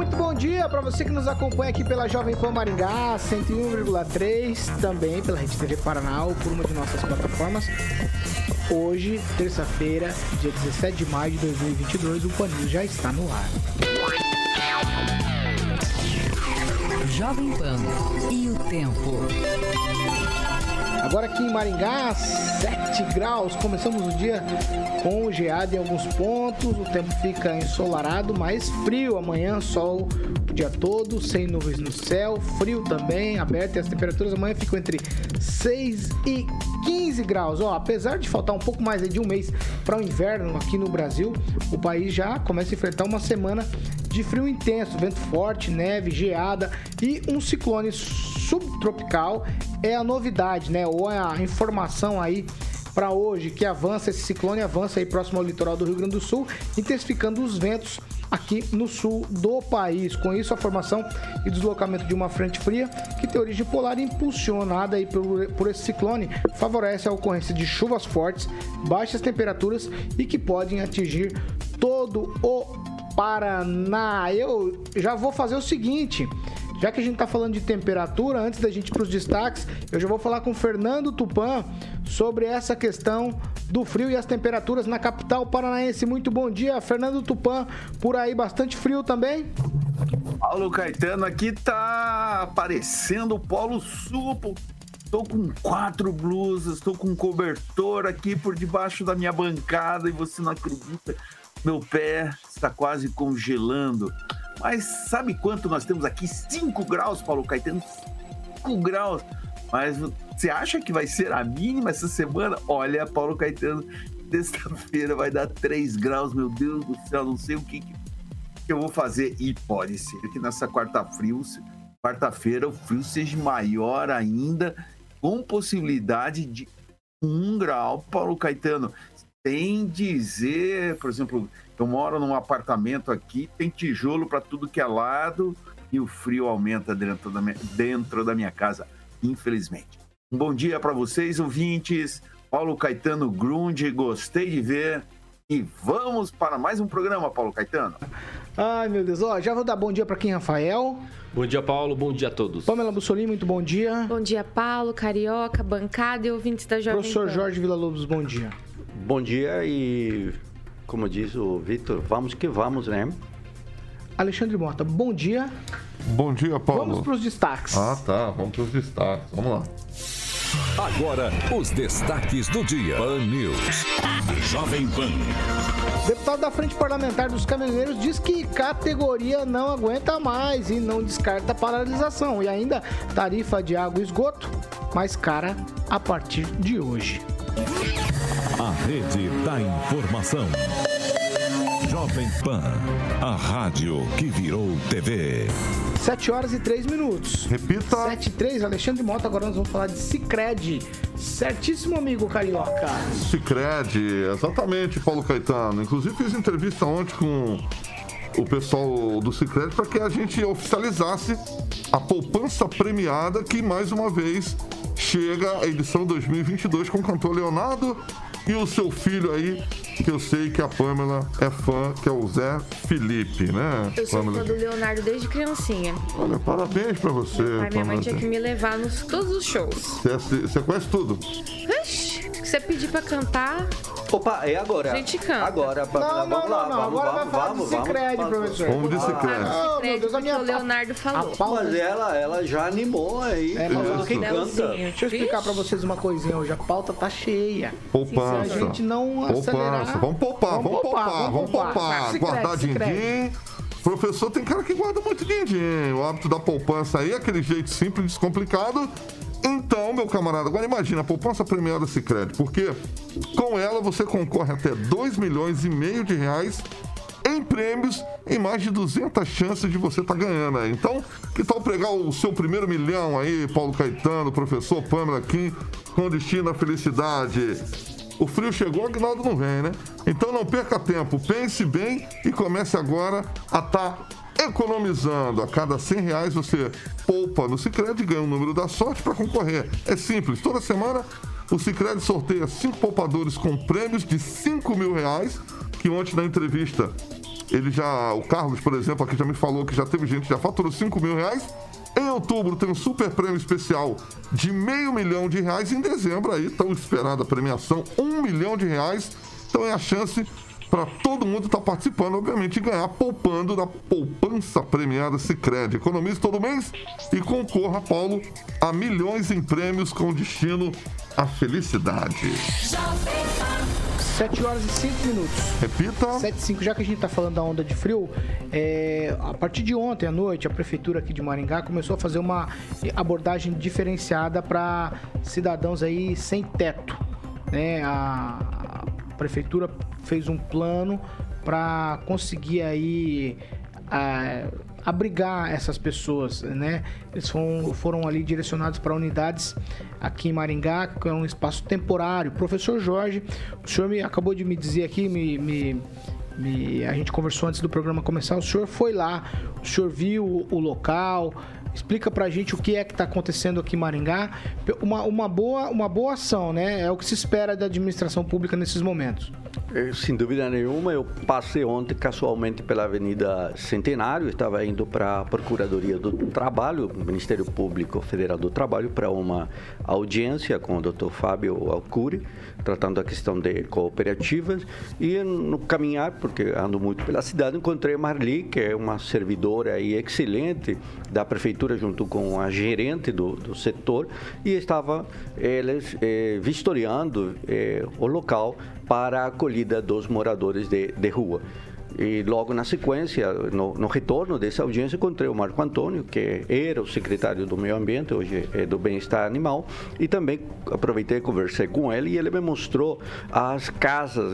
Muito bom dia para você que nos acompanha aqui pela Jovem Pan Maringá 101,3, também pela Rede TV Paraná ou por uma de nossas plataformas. Hoje, terça-feira, dia 17 de maio de 2022, o Pan News já está no ar. Jovem Pan e o tempo. Agora aqui em Maringá, 7 graus. Começamos o dia com geada em alguns pontos. O tempo fica ensolarado, mais frio. Amanhã, sol o dia todo, sem nuvens no céu. Frio também, aberto. E as temperaturas amanhã ficam entre 6 e 15 graus. Ó, apesar de faltar um pouco mais de um mês para o inverno aqui no Brasil, o país já começa a enfrentar uma semana de frio intenso, vento forte, neve, geada e um ciclone subtropical é a novidade, né? Ou é a informação aí para hoje que avança esse ciclone avança aí próximo ao litoral do Rio Grande do Sul, intensificando os ventos aqui no sul do país. Com isso, a formação e deslocamento de uma frente fria que tem origem polar impulsionada aí por, por esse ciclone favorece a ocorrência de chuvas fortes, baixas temperaturas e que podem atingir todo o Paraná. Eu já vou fazer o seguinte. Já que a gente está falando de temperatura, antes da gente ir para os destaques, eu já vou falar com Fernando Tupan sobre essa questão do frio e as temperaturas na capital paranaense. Muito bom dia, Fernando Tupan. Por aí, bastante frio também? Paulo Caetano, aqui tá aparecendo o Polo Sul. Estou com quatro blusas, estou com um cobertor aqui por debaixo da minha bancada e você não acredita meu pé está quase congelando. Mas sabe quanto nós temos aqui? 5 graus, Paulo Caetano. 5 graus. Mas você acha que vai ser a mínima essa semana? Olha, Paulo Caetano, sexta-feira vai dar 3 graus, meu Deus do céu, não sei o que, que eu vou fazer. E pode ser que nessa quarta-feira quarta o frio seja maior ainda, com possibilidade de 1 grau, Paulo Caetano sem dizer, por exemplo, eu moro num apartamento aqui, tem tijolo para tudo que é lado e o frio aumenta dentro da minha, dentro da minha casa, infelizmente. Um bom dia para vocês, ouvintes. Paulo Caetano Grunde, gostei de ver. E vamos para mais um programa, Paulo Caetano. Ai, meu Deus. Ó, já vou dar bom dia para quem, Rafael? Bom dia, Paulo. Bom dia a todos. Pamela Bussolini, muito bom dia. Bom dia, Paulo, Carioca, bancada e ouvintes da Jovem Professor Jorge Villa-Lobos, bom dia. Bom dia e, como diz o Vitor, vamos que vamos, né? Alexandre Mota, bom dia. Bom dia, Paulo. Vamos para os destaques. Ah, tá. Vamos para os destaques. Vamos lá. Agora, os destaques do dia. Pan News. Jovem Pan. Deputado da Frente Parlamentar dos Caminhoneiros diz que categoria não aguenta mais e não descarta paralisação. E ainda tarifa de água e esgoto mais cara a partir de hoje. A rede da informação. Jovem Pan, a rádio que virou TV. 7 horas e 3 minutos. Repita. 7 e 3, Alexandre Mota, agora nós vamos falar de Cicred. Certíssimo, amigo carioca. Cicred, exatamente, Paulo Caetano. Inclusive fiz entrevista ontem com o pessoal do Cicred para que a gente oficializasse a poupança premiada que mais uma vez chega a edição 2022 com o cantor Leonardo e o seu filho aí, que eu sei que a Pamela é fã, que é o Zé Felipe, né? Eu sou Pamela? fã do Leonardo desde criancinha. Olha, parabéns pra você. Pai, minha mãe tinha que me levar nos todos os shows. Você, você conhece tudo? Você pedir pra cantar, Opa, é agora. A gente canta. Agora, Pamela, Não, não, vamos lá. não, não. Vamos, Agora vamos, vai falar vamos, de vamos, Cicred, vamos. professor. Vamos de ah, Cicred. Oh, meu Deus, a minha o Leonardo falou. A pauta Mas ela, ela já animou aí. É, falando eu- quem canta. Deixa eu explicar pra vocês uma coisinha hoje. A pauta tá cheia. Poupança. Se a gente não Poupança. acelerar... Vamos poupar, vamos poupar, vamos poupar. Guardar din-din. Professor, tem cara que guarda muito din-din. O hábito da poupança aí, aquele jeito simples, descomplicado. Então, meu camarada, agora imagina, a poupança premiada Sicredi, porque com ela você concorre até 2 milhões e meio de reais em 100 prêmios e mais de 200 chances de você estar tá ganhando aí. Então, que tal pegar o seu primeiro milhão aí, Paulo Caetano, professor Pamela Kim, com destino à felicidade? O frio chegou, que nada não vem, né? Então não perca tempo, pense bem e comece agora a estar tá economizando. A cada 100 reais você poupa no Cicred e ganha o número da sorte para concorrer. É simples, toda semana o Cicred sorteia cinco poupadores com prêmios de 5 mil reais, que ontem na entrevista ele já, o Carlos, por exemplo, aqui já me falou que já teve gente que já faturou 5 mil reais. Em outubro tem um super prêmio especial de meio milhão de reais. Em dezembro aí, tão esperada a premiação, um milhão de reais. Então é a chance para todo mundo estar tá participando, obviamente, e ganhar poupando da poupança premiada Sicredi. Economize todo mês e concorra, Paulo, a milhões em prêmios com destino à felicidade. 7 horas e 5 minutos. Repita. 7 e 5, já que a gente está falando da onda de frio, é, a partir de ontem à noite, a prefeitura aqui de Maringá começou a fazer uma abordagem diferenciada para cidadãos aí sem teto. Né? A, a prefeitura fez um plano para conseguir aí a, abrigar essas pessoas, né? Eles foram, foram ali direcionados para unidades aqui em Maringá, que é um espaço temporário. Professor Jorge, o senhor me acabou de me dizer aqui, me, me, me a gente conversou antes do programa começar, o senhor foi lá, o senhor viu o, o local, Explica pra gente o que é que está acontecendo aqui em Maringá. Uma, uma, boa, uma boa ação, né? É o que se espera da administração pública nesses momentos. É, sem dúvida nenhuma, eu passei ontem casualmente pela Avenida Centenário, estava indo para a Procuradoria do Trabalho, Ministério Público Federal do Trabalho, para uma audiência com o Dr. Fábio Alcuri, tratando a questão de cooperativas. E no caminhar, porque ando muito pela cidade, encontrei Marli, que é uma servidora excelente da prefeitura, junto com a gerente do, do setor, e estava eles eh, vistoriando eh, o local para a acolhida dos moradores de, de rua. E logo na sequência, no, no, retorno dessa audiência, encontrei o Marco Antônio, que era o secretário do Meio Ambiente, hoje é do Bem-Estar Animal, e também aproveitei e conversei com ele e ele me mostrou as casas,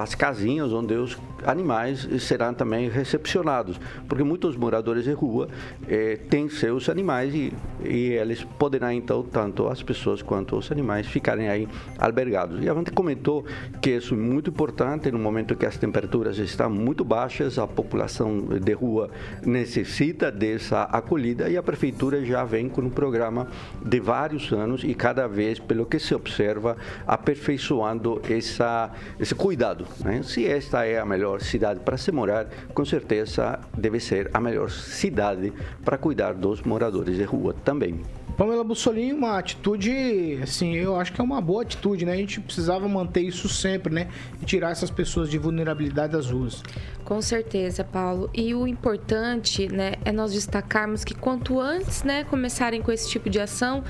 as casinhas onde os animais serão também recepcionados, porque muitos moradores de rua eh, têm seus animais e, e eles poderão então, tanto as pessoas quanto os animais, ficarem aí albergados. E a gente comentou que isso é muito importante no momento que as temperaturas estão muito muito baixas, a população de rua necessita dessa acolhida e a prefeitura já vem com um programa de vários anos e cada vez, pelo que se observa, aperfeiçoando essa, esse cuidado. Né? Se esta é a melhor cidade para se morar, com certeza deve ser a melhor cidade para cuidar dos moradores de rua também. Pamela Bussolini, uma atitude, assim, eu acho que é uma boa atitude, né? A gente precisava manter isso sempre, né? E tirar essas pessoas de vulnerabilidade das ruas. Com certeza, Paulo. E o importante, né, é nós destacarmos que quanto antes, né, começarem com esse tipo de ação,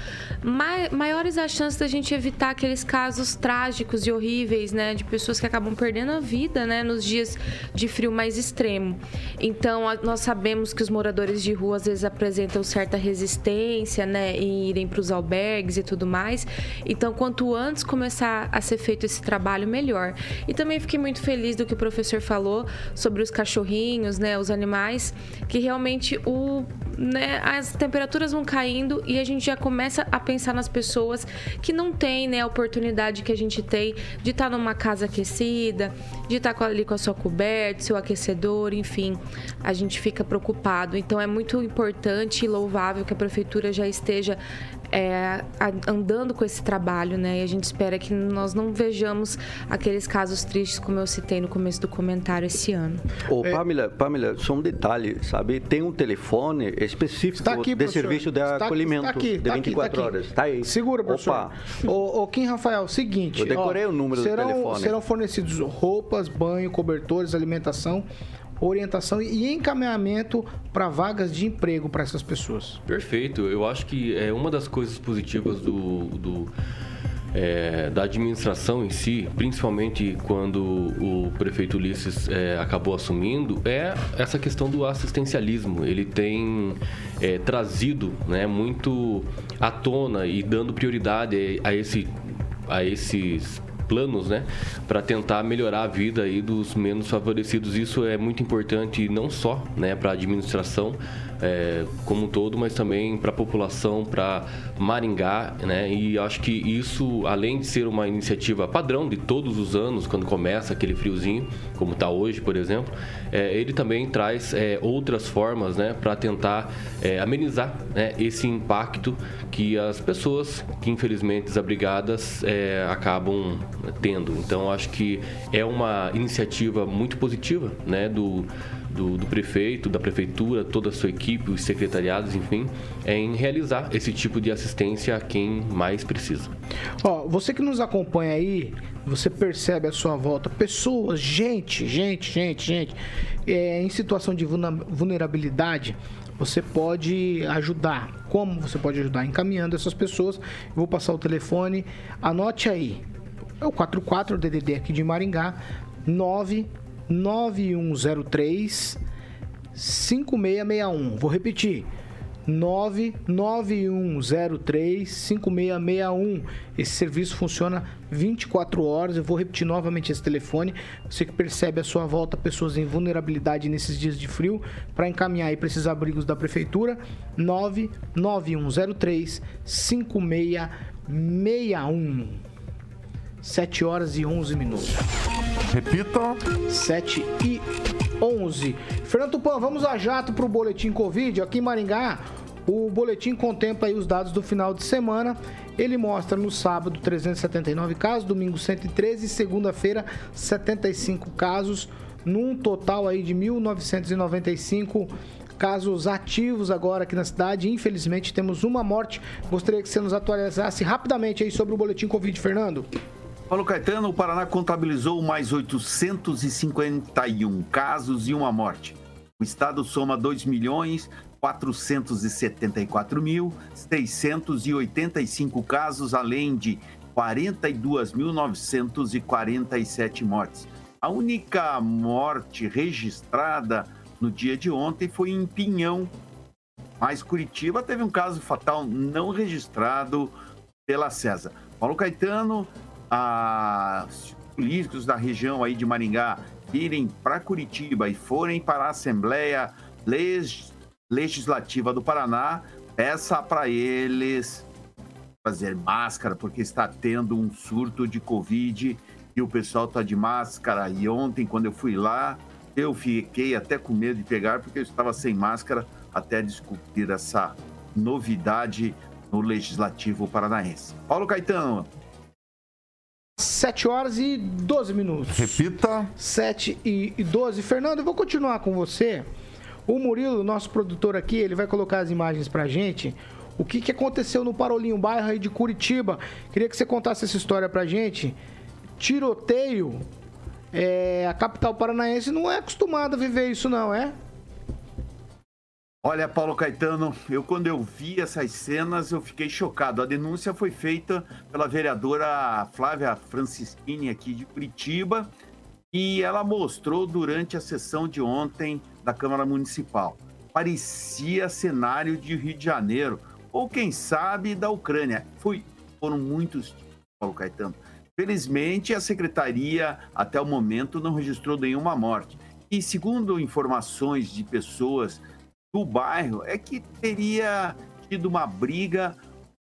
mai maiores as chances da gente evitar aqueles casos trágicos e horríveis, né, de pessoas que acabam perdendo a vida, né, nos dias de frio mais extremo. Então, a, nós sabemos que os moradores de rua às vezes apresentam certa resistência, né, em irem para os albergues e tudo mais. Então, quanto antes começar a ser feito esse trabalho, melhor. E também fiquei muito feliz do que o professor falou sobre sobre os cachorrinhos, né, os animais, que realmente o, né, as temperaturas vão caindo e a gente já começa a pensar nas pessoas que não têm né, a oportunidade que a gente tem de estar numa casa aquecida, de estar ali com a sua coberta, seu aquecedor, enfim, a gente fica preocupado. Então é muito importante e louvável que a prefeitura já esteja é, andando com esse trabalho, né? E a gente espera que nós não vejamos aqueles casos tristes como eu citei no começo do comentário esse ano. Ô, é... Pamela, Pamela, só um detalhe, sabe? Tem um telefone específico aqui, de serviço de está acolhimento aqui, de 24 aqui, horas. Está aí. Segura, professor. Opa. Ô, ô, Kim Rafael, seguinte. Eu decorei ó, o número serão, do telefone. Serão fornecidos roupas, banho, cobertores, alimentação orientação e encaminhamento para vagas de emprego para essas pessoas. Perfeito. Eu acho que é uma das coisas positivas do, do é, da administração em si, principalmente quando o prefeito Ulisses é, acabou assumindo, é essa questão do assistencialismo. Ele tem é, trazido né, muito à tona e dando prioridade a, esse, a esses planos, né, para tentar melhorar a vida aí dos menos favorecidos. Isso é muito importante não só, né, para a administração é, como um todo, mas também para a população, para Maringá, né? E acho que isso, além de ser uma iniciativa padrão de todos os anos, quando começa aquele friozinho, como está hoje, por exemplo, é, ele também traz é, outras formas, né, para tentar é, amenizar né, esse impacto que as pessoas que infelizmente desabrigadas é, acabam tendo. Então acho que é uma iniciativa muito positiva, né, do do, do, prefeito, da prefeitura, toda a sua equipe, os secretariados, enfim, é em realizar esse tipo de assistência a quem mais precisa. Ó, você que nos acompanha aí, você percebe à sua volta pessoas, gente, gente, gente, gente, é, em situação de vulnerabilidade, você pode ajudar. Como você pode ajudar? Encaminhando essas pessoas. Eu vou passar o telefone. Anote aí. É o 44 DDD aqui de Maringá, 9 9103 5661. Vou repetir. 99103 5661. Esse serviço funciona 24 horas. Eu vou repetir novamente esse telefone. Você que percebe a sua volta pessoas em vulnerabilidade nesses dias de frio, para encaminhar para esses abrigos da prefeitura, 99103 5661. 7 horas e 11 minutos. Repita. 7 e 11. Fernando Tupan, vamos a jato para o boletim Covid. Aqui em Maringá, o boletim contempla aí os dados do final de semana. Ele mostra no sábado 379 casos, domingo 113 e segunda-feira 75 casos, num total aí de 1995 casos ativos agora aqui na cidade. Infelizmente temos uma morte. Gostaria que você nos atualizasse rapidamente aí sobre o boletim Covid, Fernando. Paulo Caetano, o Paraná contabilizou mais 851 casos e uma morte. O estado soma 2 milhões 474.685 casos, além de 42.947 mortes. A única morte registrada no dia de ontem foi em Pinhão, mas Curitiba teve um caso fatal não registrado pela César. Paulo Caetano, os políticos da região aí de Maringá irem para Curitiba e forem para a Assembleia Legislativa do Paraná, peça para eles fazer máscara, porque está tendo um surto de Covid e o pessoal está de máscara. E ontem, quando eu fui lá, eu fiquei até com medo de pegar, porque eu estava sem máscara até descobrir essa novidade no Legislativo Paranaense. Paulo Caetano, 7 horas e 12 minutos. Repita. 7 e 12. Fernando, eu vou continuar com você. O Murilo, nosso produtor aqui, ele vai colocar as imagens pra gente. O que, que aconteceu no Parolinho, bairro aí de Curitiba. Queria que você contasse essa história pra gente. Tiroteio. É, a capital paranaense não é acostumada a viver isso, não, é? Olha, Paulo Caetano, eu quando eu vi essas cenas, eu fiquei chocado. A denúncia foi feita pela vereadora Flávia Francischini aqui de Curitiba e ela mostrou durante a sessão de ontem da Câmara Municipal. Parecia cenário de Rio de Janeiro ou quem sabe da Ucrânia. Foi, foram muitos, Paulo Caetano. Felizmente, a secretaria até o momento não registrou nenhuma morte. E segundo informações de pessoas do bairro é que teria tido uma briga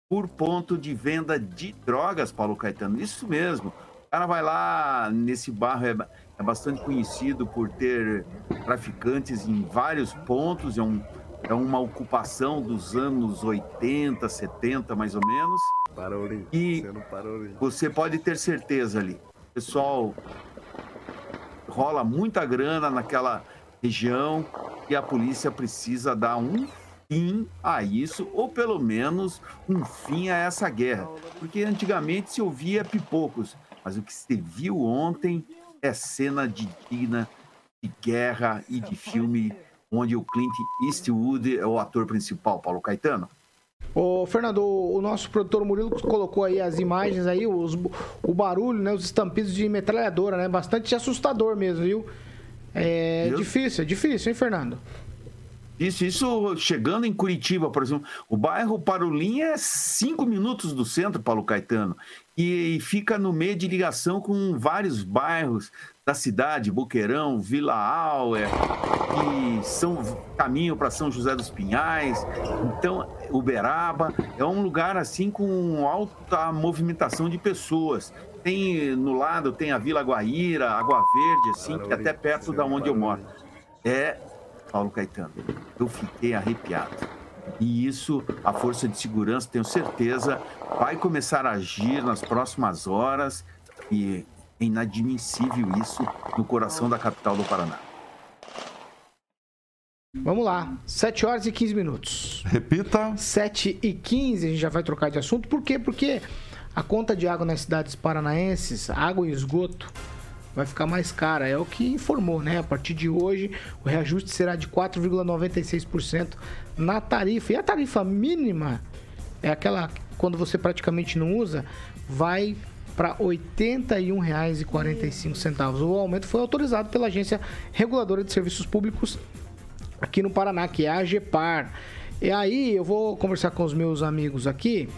por ponto de venda de drogas, Paulo Caetano. Isso mesmo. O cara vai lá nesse bairro, é, é bastante conhecido por ter traficantes em vários pontos, é, um, é uma ocupação dos anos 80, 70, mais ou menos. Parou, e você pode ter certeza ali. Pessoal, rola muita grana naquela região e a polícia precisa dar um fim a isso, ou pelo menos um fim a essa guerra. Porque antigamente se ouvia pipocos, mas o que se viu ontem é cena de digna de guerra e de filme onde o Clint Eastwood é o ator principal, Paulo Caetano. Ô, Fernando, o nosso produtor Murilo colocou aí as imagens aí, os, o barulho, né, os estampidos de metralhadora, né? Bastante assustador mesmo, viu? É difícil, é difícil, hein, Fernando? Isso, isso chegando em Curitiba, por exemplo, o bairro Parolim é cinco minutos do centro, Paulo Caetano, e fica no meio de ligação com vários bairros da cidade, Boqueirão, Vila Auer, que são caminho para São José dos Pinhais, então Uberaba é um lugar assim com alta movimentação de pessoas. Tem no lado tem a Vila Guaíra, Água Verde, assim, que é até perto da onde eu moro. É Paulo Caetano, eu fiquei arrepiado. E isso, a Força de Segurança, tenho certeza, vai começar a agir nas próximas horas. E é inadmissível isso no coração da capital do Paraná. Vamos lá, 7 horas e 15 minutos. Repita. 7 e 15, a gente já vai trocar de assunto. Por quê? Porque a conta de água nas cidades paranaenses, água e esgoto, vai ficar mais cara. É o que informou, né? A partir de hoje, o reajuste será de 4,96% na tarifa. E a tarifa mínima é aquela quando você praticamente não usa, vai para R$ 81,45. O aumento foi autorizado pela Agência Reguladora de Serviços Públicos aqui no Paraná, que é a AGEPAR. E aí eu vou conversar com os meus amigos aqui.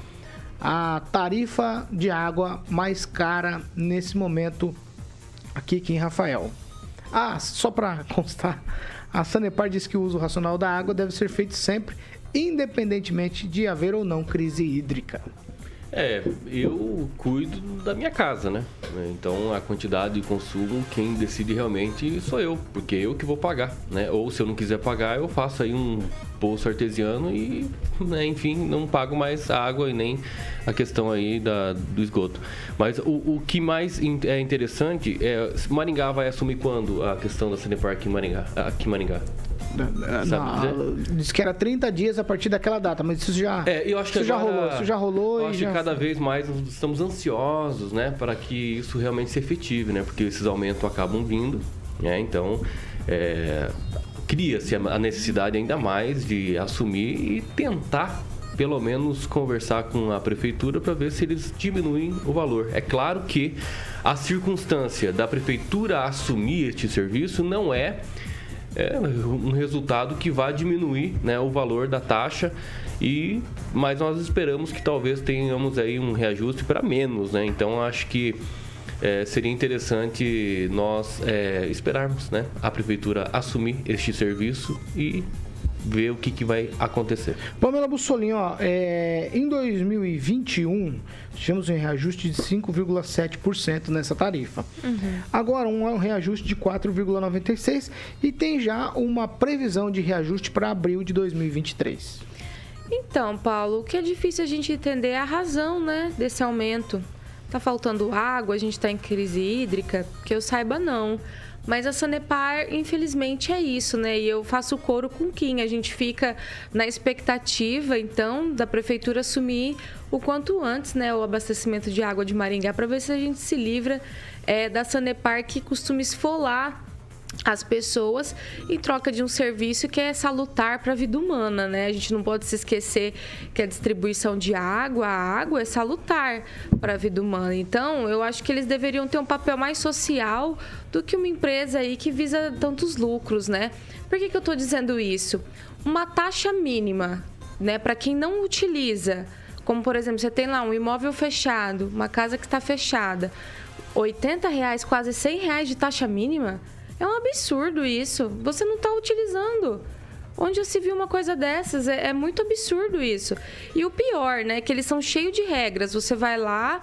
A tarifa de água mais cara nesse momento aqui, aqui em Rafael. Ah, só para constar, a Sanepar diz que o uso racional da água deve ser feito sempre, independentemente de haver ou não crise hídrica. É, eu cuido da minha casa, né? Então a quantidade de consumo, quem decide realmente sou eu, porque eu que vou pagar, né? Ou se eu não quiser pagar, eu faço aí um poço artesiano e, né, enfim, não pago mais a água e nem a questão aí da, do esgoto. Mas o, o que mais é interessante é Maringá vai assumir quando a questão da Sanepar aqui em Maringá? Aqui em Maringá? Não, diz que era 30 dias a partir daquela data, mas isso já, é, eu acho que isso agora, já rolou. Isso já rolou eu acho que cada vez mais estamos ansiosos, né, para que isso realmente se efetive, né, porque esses aumentos acabam vindo, né, então é, cria-se a necessidade ainda mais de assumir e tentar pelo menos conversar com a prefeitura para ver se eles diminuem o valor. É claro que a circunstância da prefeitura assumir este serviço não é é um resultado que vai diminuir né, o valor da taxa e mas nós esperamos que talvez tenhamos aí um reajuste para menos, né? Então acho que é, seria interessante nós é, esperarmos, né, a prefeitura assumir este serviço e ver o que, que vai acontecer. Pamela Bussolini, ó, é, em 2021 tivemos um reajuste de 5,7% nessa tarifa. Uhum. Agora um, um reajuste de 4,96% e tem já uma previsão de reajuste para abril de 2023. Então, Paulo, o que é difícil a gente entender é a razão né, desse aumento. Tá faltando água, a gente está em crise hídrica? Que eu saiba, não. Mas a Sanepar, infelizmente, é isso, né? E eu faço coro com Kim. A gente fica na expectativa, então, da prefeitura assumir o quanto antes, né, o abastecimento de água de Maringá, para ver se a gente se livra é, da Sanepar que costuma esfolar as pessoas em troca de um serviço que é salutar para a vida humana, né? A gente não pode se esquecer que a distribuição de água, a água é salutar para a vida humana. Então, eu acho que eles deveriam ter um papel mais social do que uma empresa aí que visa tantos lucros, né? Por que, que eu estou dizendo isso? Uma taxa mínima, né, para quem não utiliza, como por exemplo, você tem lá um imóvel fechado, uma casa que está fechada, 80 reais, quase 100 reais de taxa mínima é um absurdo isso. Você não está utilizando. Onde já se viu uma coisa dessas? É, é, muito absurdo isso. E o pior, né? Que eles são cheios de regras. Você vai lá,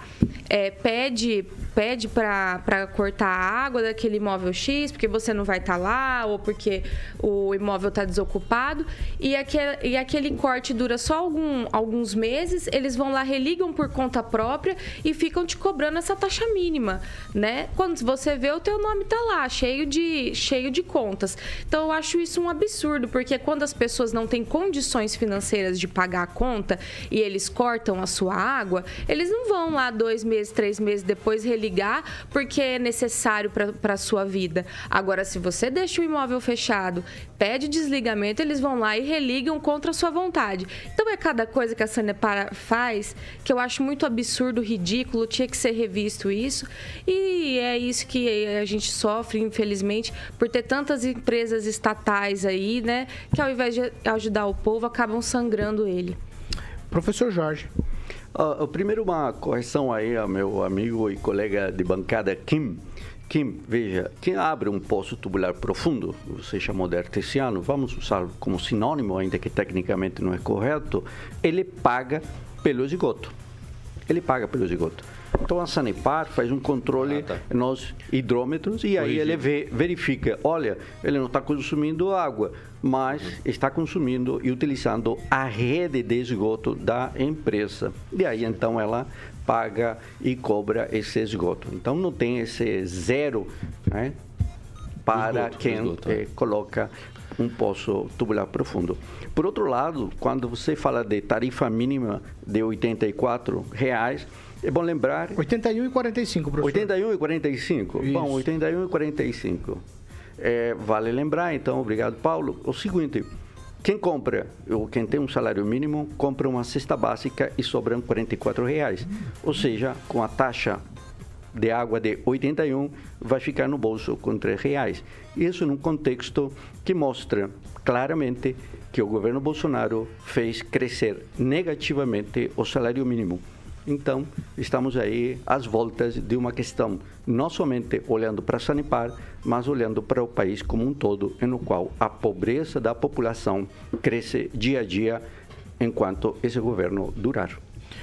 é, pede pede para cortar a água daquele imóvel X, porque você não vai estar tá lá, ou porque o imóvel está desocupado, e aquele, e aquele corte dura só algum, alguns meses, eles vão lá, religam por conta própria e ficam te cobrando essa taxa mínima, né? Quando você vê, o teu nome tá lá, cheio de, cheio de contas. Então, eu acho isso um absurdo, porque quando as pessoas não têm condições financeiras de pagar a conta e eles cortam a sua água, eles não vão lá dois meses, três meses depois religam religar porque é necessário para a sua vida. Agora, se você deixa o imóvel fechado, pede desligamento, eles vão lá e religam contra a sua vontade. Então é cada coisa que a Sanepar faz que eu acho muito absurdo, ridículo, tinha que ser revisto isso. E é isso que a gente sofre, infelizmente, por ter tantas empresas estatais aí, né, que ao invés de ajudar o povo, acabam sangrando ele. Professor Jorge. Uh, primeiro, uma correção aí ao meu amigo e colega de bancada Kim. Kim, veja, quem abre um poço tubular profundo, você chamou de artesiano, vamos usar como sinônimo, ainda que tecnicamente não é correto, ele paga pelo esgoto. Ele paga pelo esgoto. Então a Sanepar faz um controle ah, tá. nos hidrômetros e aí ele vê, verifica, olha, ele não está consumindo água, mas está consumindo e utilizando a rede de esgoto da empresa. E aí então ela paga e cobra esse esgoto. Então não tem esse zero né, para esgoto, quem esgoto, é. coloca um poço tubular profundo. Por outro lado, quando você fala de tarifa mínima de 84 reais, é bom lembrar. 81 e 45, professor. 81 e 45? Isso. Bom, 81 e 45. É, vale lembrar, então, obrigado, Paulo, o seguinte. Quem compra, ou quem tem um salário mínimo, compra uma cesta básica e sobram 44 reais. Ou seja, com a taxa de água de 81, vai ficar no bolso com 3 reais. Isso num contexto que mostra claramente que o governo Bolsonaro fez crescer negativamente o salário mínimo. Então, estamos aí às voltas de uma questão, não somente olhando para Sanipar, mas olhando para o país como um todo, no qual a pobreza da população cresce dia a dia enquanto esse governo durar.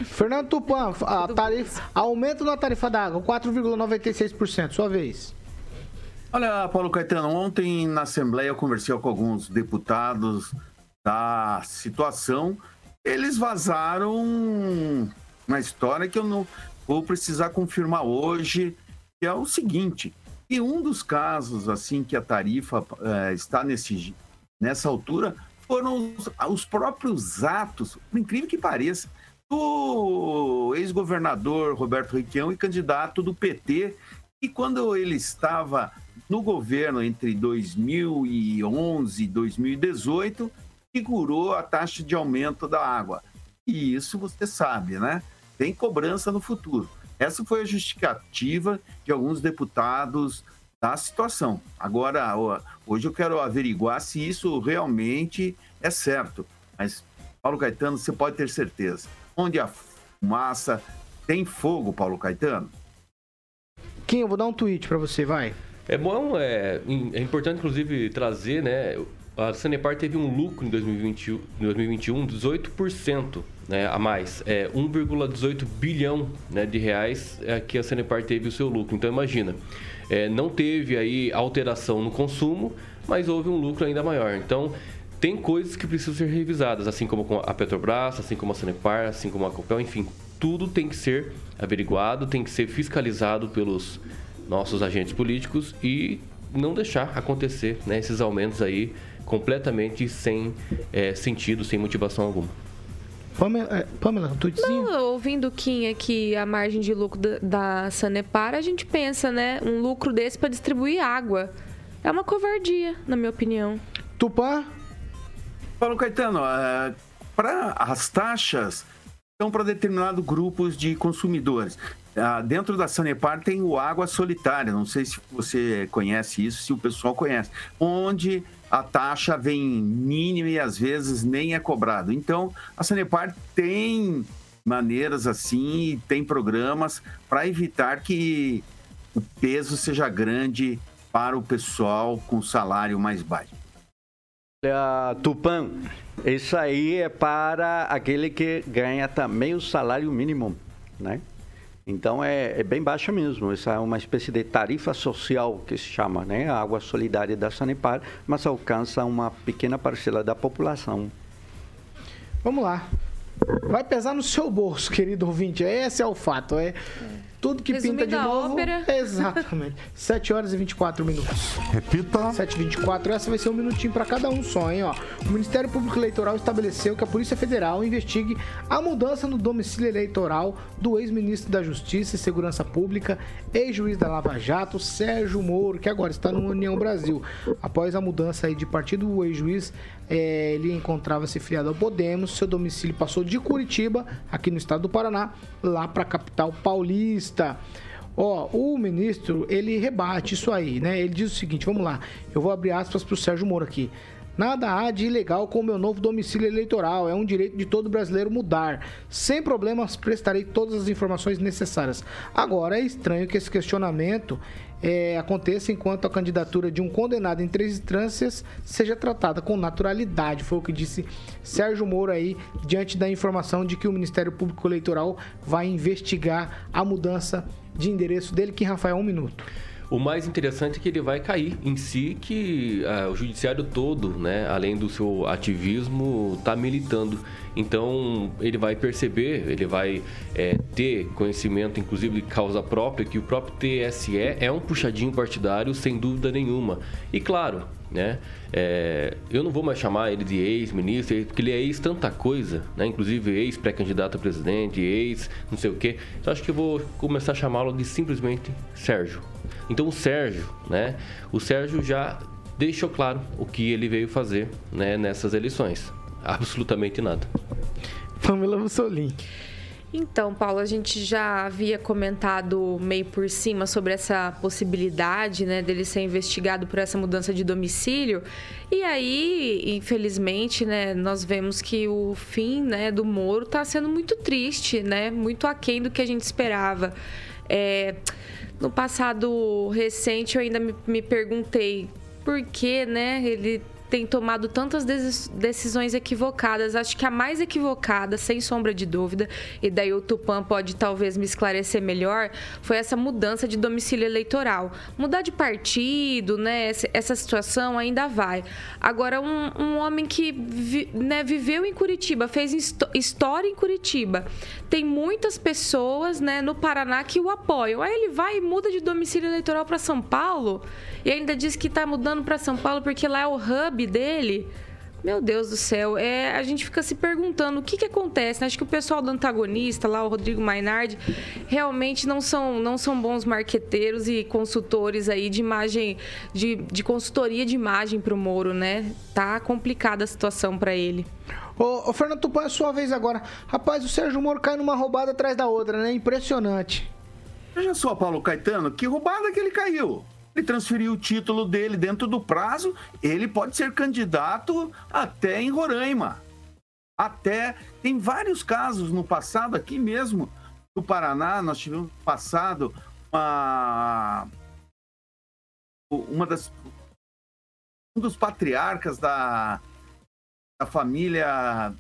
Fernando Tupan, a tarifa, aumento na tarifa da água, 4,96%, sua vez. Olha, Paulo Caetano, ontem na Assembleia eu conversei com alguns deputados da situação. Eles vazaram uma história que eu não vou precisar confirmar hoje, que é o seguinte: e um dos casos assim que a tarifa é, está nesse, nessa altura foram os, os próprios atos, por incrível que pareça, do ex-governador Roberto Requião e candidato do PT, e quando ele estava no governo entre 2011 e 2018, figurou a taxa de aumento da água. E isso você sabe, né? Tem cobrança no futuro. Essa foi a justificativa de alguns deputados da situação. Agora, hoje eu quero averiguar se isso realmente é certo. Mas, Paulo Caetano, você pode ter certeza. Onde a fumaça tem fogo, Paulo Caetano? Kim, eu vou dar um tweet para você, vai. É bom, é, é importante, inclusive, trazer, né? A Sanepar teve um lucro em 2021, 2021 18% né, a mais. É 1,18 bilhão né, de reais é que a Sanepar teve o seu lucro. Então imagina, é, não teve aí alteração no consumo, mas houve um lucro ainda maior. Então tem coisas que precisam ser revisadas, assim como a Petrobras, assim como a Sanepar, assim como a Copel, enfim, tudo tem que ser averiguado, tem que ser fiscalizado pelos nossos agentes políticos e não deixar acontecer né, esses aumentos aí completamente sem é, sentido, sem motivação alguma. Pamela, é, Pamela tweetzinho? Não, ouvindo o Kim aqui, a margem de lucro da, da Sanepar, a gente pensa, né? Um lucro desse para distribuir água. É uma covardia, na minha opinião. Tupã? Paulo Caetano, uh, para as taxas são para determinados grupos de consumidores. Uh, dentro da Sanepar tem o Água Solitária, não sei se você conhece isso, se o pessoal conhece, onde a taxa vem mínima e às vezes nem é cobrado. Então, a Sanepar tem maneiras assim, tem programas para evitar que o peso seja grande para o pessoal com salário mais baixo. Olha, Tupan, isso aí é para aquele que ganha também o salário mínimo, né? Então é, é, bem baixa mesmo. Essa é uma espécie de tarifa social que se chama, né? A água solidária da Sanepar, mas alcança uma pequena parcela da população. Vamos lá. Vai pesar no seu bolso, querido ouvinte. Esse é o fato. É. Tudo que Resumindo pinta de novo. ópera. Exatamente. 7 horas e 24 minutos. Repita. 724, essa vai ser um minutinho para cada um só, hein? Ó. O Ministério Público Eleitoral estabeleceu que a Polícia Federal investigue a mudança no domicílio eleitoral do ex-ministro da Justiça e Segurança Pública, ex-juiz da Lava Jato, Sérgio Moro, que agora está no União Brasil. Após a mudança aí de partido, o ex-juiz eh, ele encontrava-se filiado ao Podemos, seu domicílio passou de Curitiba, aqui no estado do Paraná, lá para a capital paulista. Ó, o ministro, ele rebate isso aí, né? Ele diz o seguinte, vamos lá, eu vou abrir aspas para o Sérgio Moro aqui. Nada há de ilegal com o meu novo domicílio eleitoral. É um direito de todo brasileiro mudar. Sem problemas, prestarei todas as informações necessárias. Agora, é estranho que esse questionamento é, aconteça enquanto a candidatura de um condenado em três instâncias seja tratada com naturalidade. Foi o que disse Sérgio Moro aí, diante da informação de que o Ministério Público Eleitoral vai investigar a mudança de endereço dele. Que, Rafael, um minuto. O mais interessante é que ele vai cair em si que ah, o judiciário todo, né, além do seu ativismo, está militando. Então ele vai perceber, ele vai é, ter conhecimento, inclusive de causa própria, que o próprio TSE é um puxadinho partidário, sem dúvida nenhuma. E claro, né, é, eu não vou mais chamar ele de ex-ministro, porque ele é ex tanta coisa, né, inclusive ex-pré-candidato a presidente, ex não sei o quê. Então acho que eu vou começar a chamá-lo de simplesmente Sérgio. Então o Sérgio, né? O Sérgio já deixou claro o que ele veio fazer né, nessas eleições. Absolutamente nada. Pamela Mussolini. Então, Paulo, a gente já havia comentado meio por cima sobre essa possibilidade, né, dele ser investigado por essa mudança de domicílio. E aí, infelizmente, né, nós vemos que o fim, né, do Moro está sendo muito triste, né, muito aquém do que a gente esperava. É, no passado recente, eu ainda me, me perguntei por que, né, ele tem tomado tantas decisões equivocadas. Acho que a mais equivocada, sem sombra de dúvida, e daí o Tupan pode talvez me esclarecer melhor, foi essa mudança de domicílio eleitoral. Mudar de partido, né? essa- situação ainda vai. Agora, um, um homem que vi- né, viveu em Curitiba, fez histó- história em Curitiba, tem muitas pessoas né, no Paraná que o apoiam. Aí ele vai e muda de domicílio eleitoral para São Paulo e ainda diz que está mudando para São Paulo porque lá é o hub dele. Meu Deus do céu, é, a gente fica se perguntando o que, que acontece. né? Acho que o pessoal do antagonista, lá, o Rodrigo Mainardi, realmente não são, não são bons marqueteiros e consultores aí de imagem, de, de consultoria de imagem para o Moro, né? Tá complicada a situação para ele. Ô, ô Fernando Tupan, é sua vez agora. Rapaz, o Sérgio Moro cai numa roubada atrás da outra, né? Impressionante. Veja só, Paulo Caetano, que roubada que ele caiu. Ele transferiu o título dele dentro do prazo, ele pode ser candidato até em Roraima. Até. Tem vários casos no passado, aqui mesmo, no Paraná, nós tivemos no passado uma. Uma das. Um dos patriarcas da, da família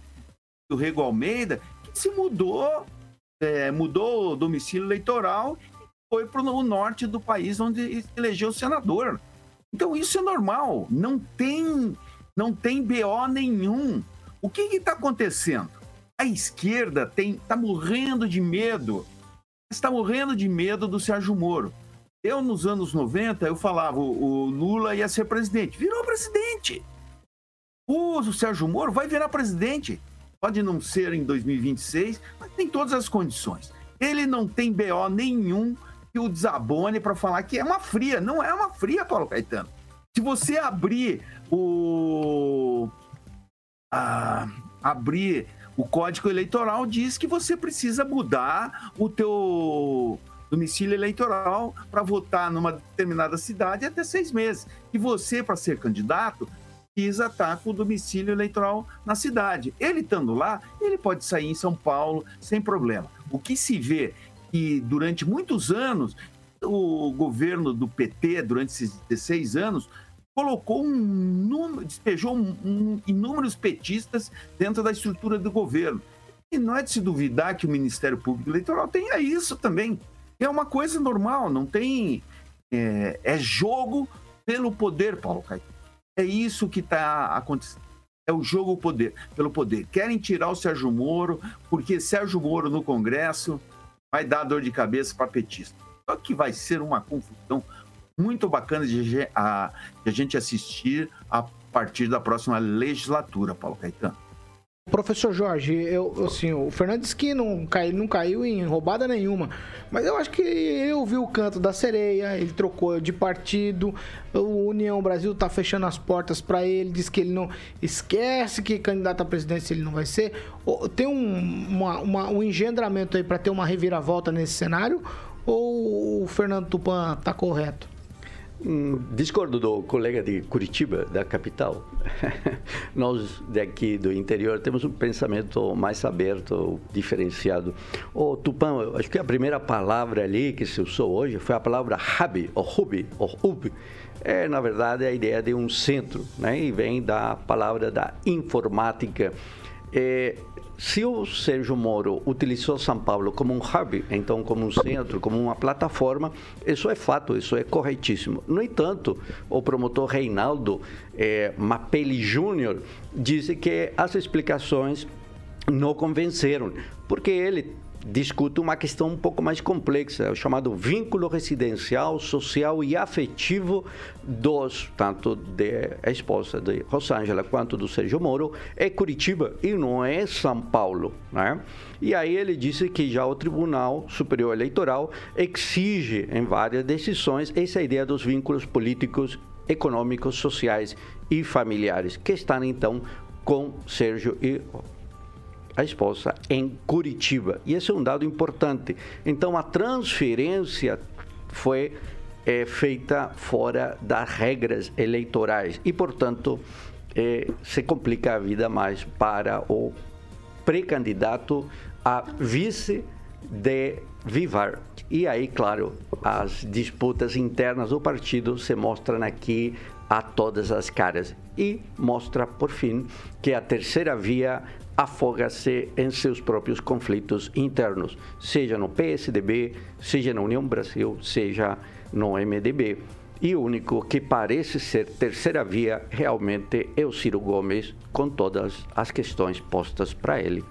do Rego Almeida, que se mudou, é, mudou o domicílio eleitoral foi para o norte do país onde elegeu senador. Então isso é normal, não tem, não tem BO nenhum. O que está acontecendo? A esquerda tem, tá morrendo de medo, está morrendo de medo do Sérgio Moro. Eu, nos anos 90, eu falava, o, o Lula ia ser presidente. Virou presidente. O Sérgio Moro vai virar presidente. Pode não ser em 2026, mas tem todas as condições. Ele não tem BO nenhum que o desabone para falar que é uma fria. Não é uma fria, Paulo Caetano. Se você abrir o. a- abrir o código eleitoral, diz que você precisa mudar o teu domicílio eleitoral para votar numa determinada cidade até seis meses. E você, para ser candidato, precisa estar com o domicílio eleitoral na cidade. Ele estando lá, ele pode sair em São Paulo sem problema. O que se vê que durante muitos anos o governo do PT, durante esses 16 anos, colocou um número, despejou um- um- inúmeros petistas dentro da estrutura do governo. E não é de se duvidar que o Ministério Público Eleitoral tenha isso também. É uma coisa normal, não tem. É, é jogo pelo poder, Paulo Caetano. É isso que está acontecendo. É o jogo poder, pelo poder. Querem tirar o Sérgio Moro, porque Sérgio Moro no Congresso vai dar dor de cabeça para petista. Só que vai ser uma confusão muito bacana de a, de a gente assistir a partir da próxima legislatura, Paulo Caetano. Professor Jorge, eu, assim, o Fernandes que não, cai, não caiu em roubada nenhuma, mas eu acho que ele ouviu o canto da sereia, ele trocou de partido, o União Brasil tá fechando as portas para ele, diz que ele não esquece que candidato à presidência ele não vai ser. Tem um, uma, uma, um engendramento aí para ter uma reviravolta nesse cenário ou o Fernando Tupan tá correto? Discordo do colega de Curitiba, da capital. Nós daqui do interior temos um pensamento mais aberto, diferenciado. O Tupã, acho que a primeira palavra ali que se usou hoje foi a palavra hub, ou hub, ou hub. É, na verdade, a ideia de um centro, né? E vem da palavra da informática. É, se o Sérgio Moro utilizou São Paulo como um hub, então como um centro, como uma plataforma, isso é fato, isso é corretíssimo. No entanto, o promotor Reinaldo eh, Mapelli Júnior disse que as explicações não convenceram, porque ele discute uma questão um pouco mais complexa, o chamado vínculo residencial, social e afetivo dos, tanto da esposa de Rosângela quanto do Sérgio Moro, é Curitiba e não é São Paulo. Né? E aí ele disse que já o Tribunal Superior Eleitoral exige em várias decisões essa ideia dos vínculos políticos, econômicos, sociais e familiares, que estão então com Sérgio e a esposa em Curitiba. E esse é um dado importante. Então, a transferência foi é, feita fora das regras eleitorais e, portanto, é, se complica a vida mais para o pré-candidato a vice de Vivar. E aí, claro, as disputas internas do partido se mostram aqui a todas as caras e mostra, por fim, que a terceira via afoga-se em seus próprios conflitos internos, seja no PSDB, seja na União Brasil, seja no MDB. E o único que parece ser terceira via realmente é o Ciro Gomes, com todas as questões postas para ele.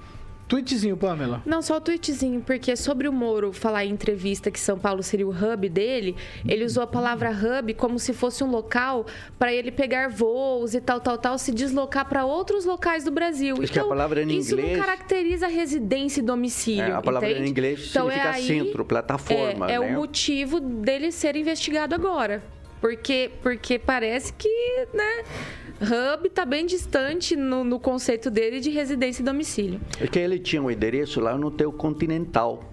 Tweetzinho, Pamela. Não, só o tweetzinho, porque sobre o Moro falar em entrevista que São Paulo seria o hub dele, ele usou a palavra hub como se fosse um local para ele pegar voos e tal, tal, tal, se deslocar para outros locais do Brasil. Acho então, que a palavra em isso inglês... não caracteriza residência e domicílio. É, a palavra entende? em inglês então, significa é aí, centro, plataforma. É, é né? o motivo dele ser investigado agora. Porque, porque parece que, né? Hub está bem distante no, no, conceito dele de residência e domicílio. É que ele tinha um endereço lá no Hotel Continental.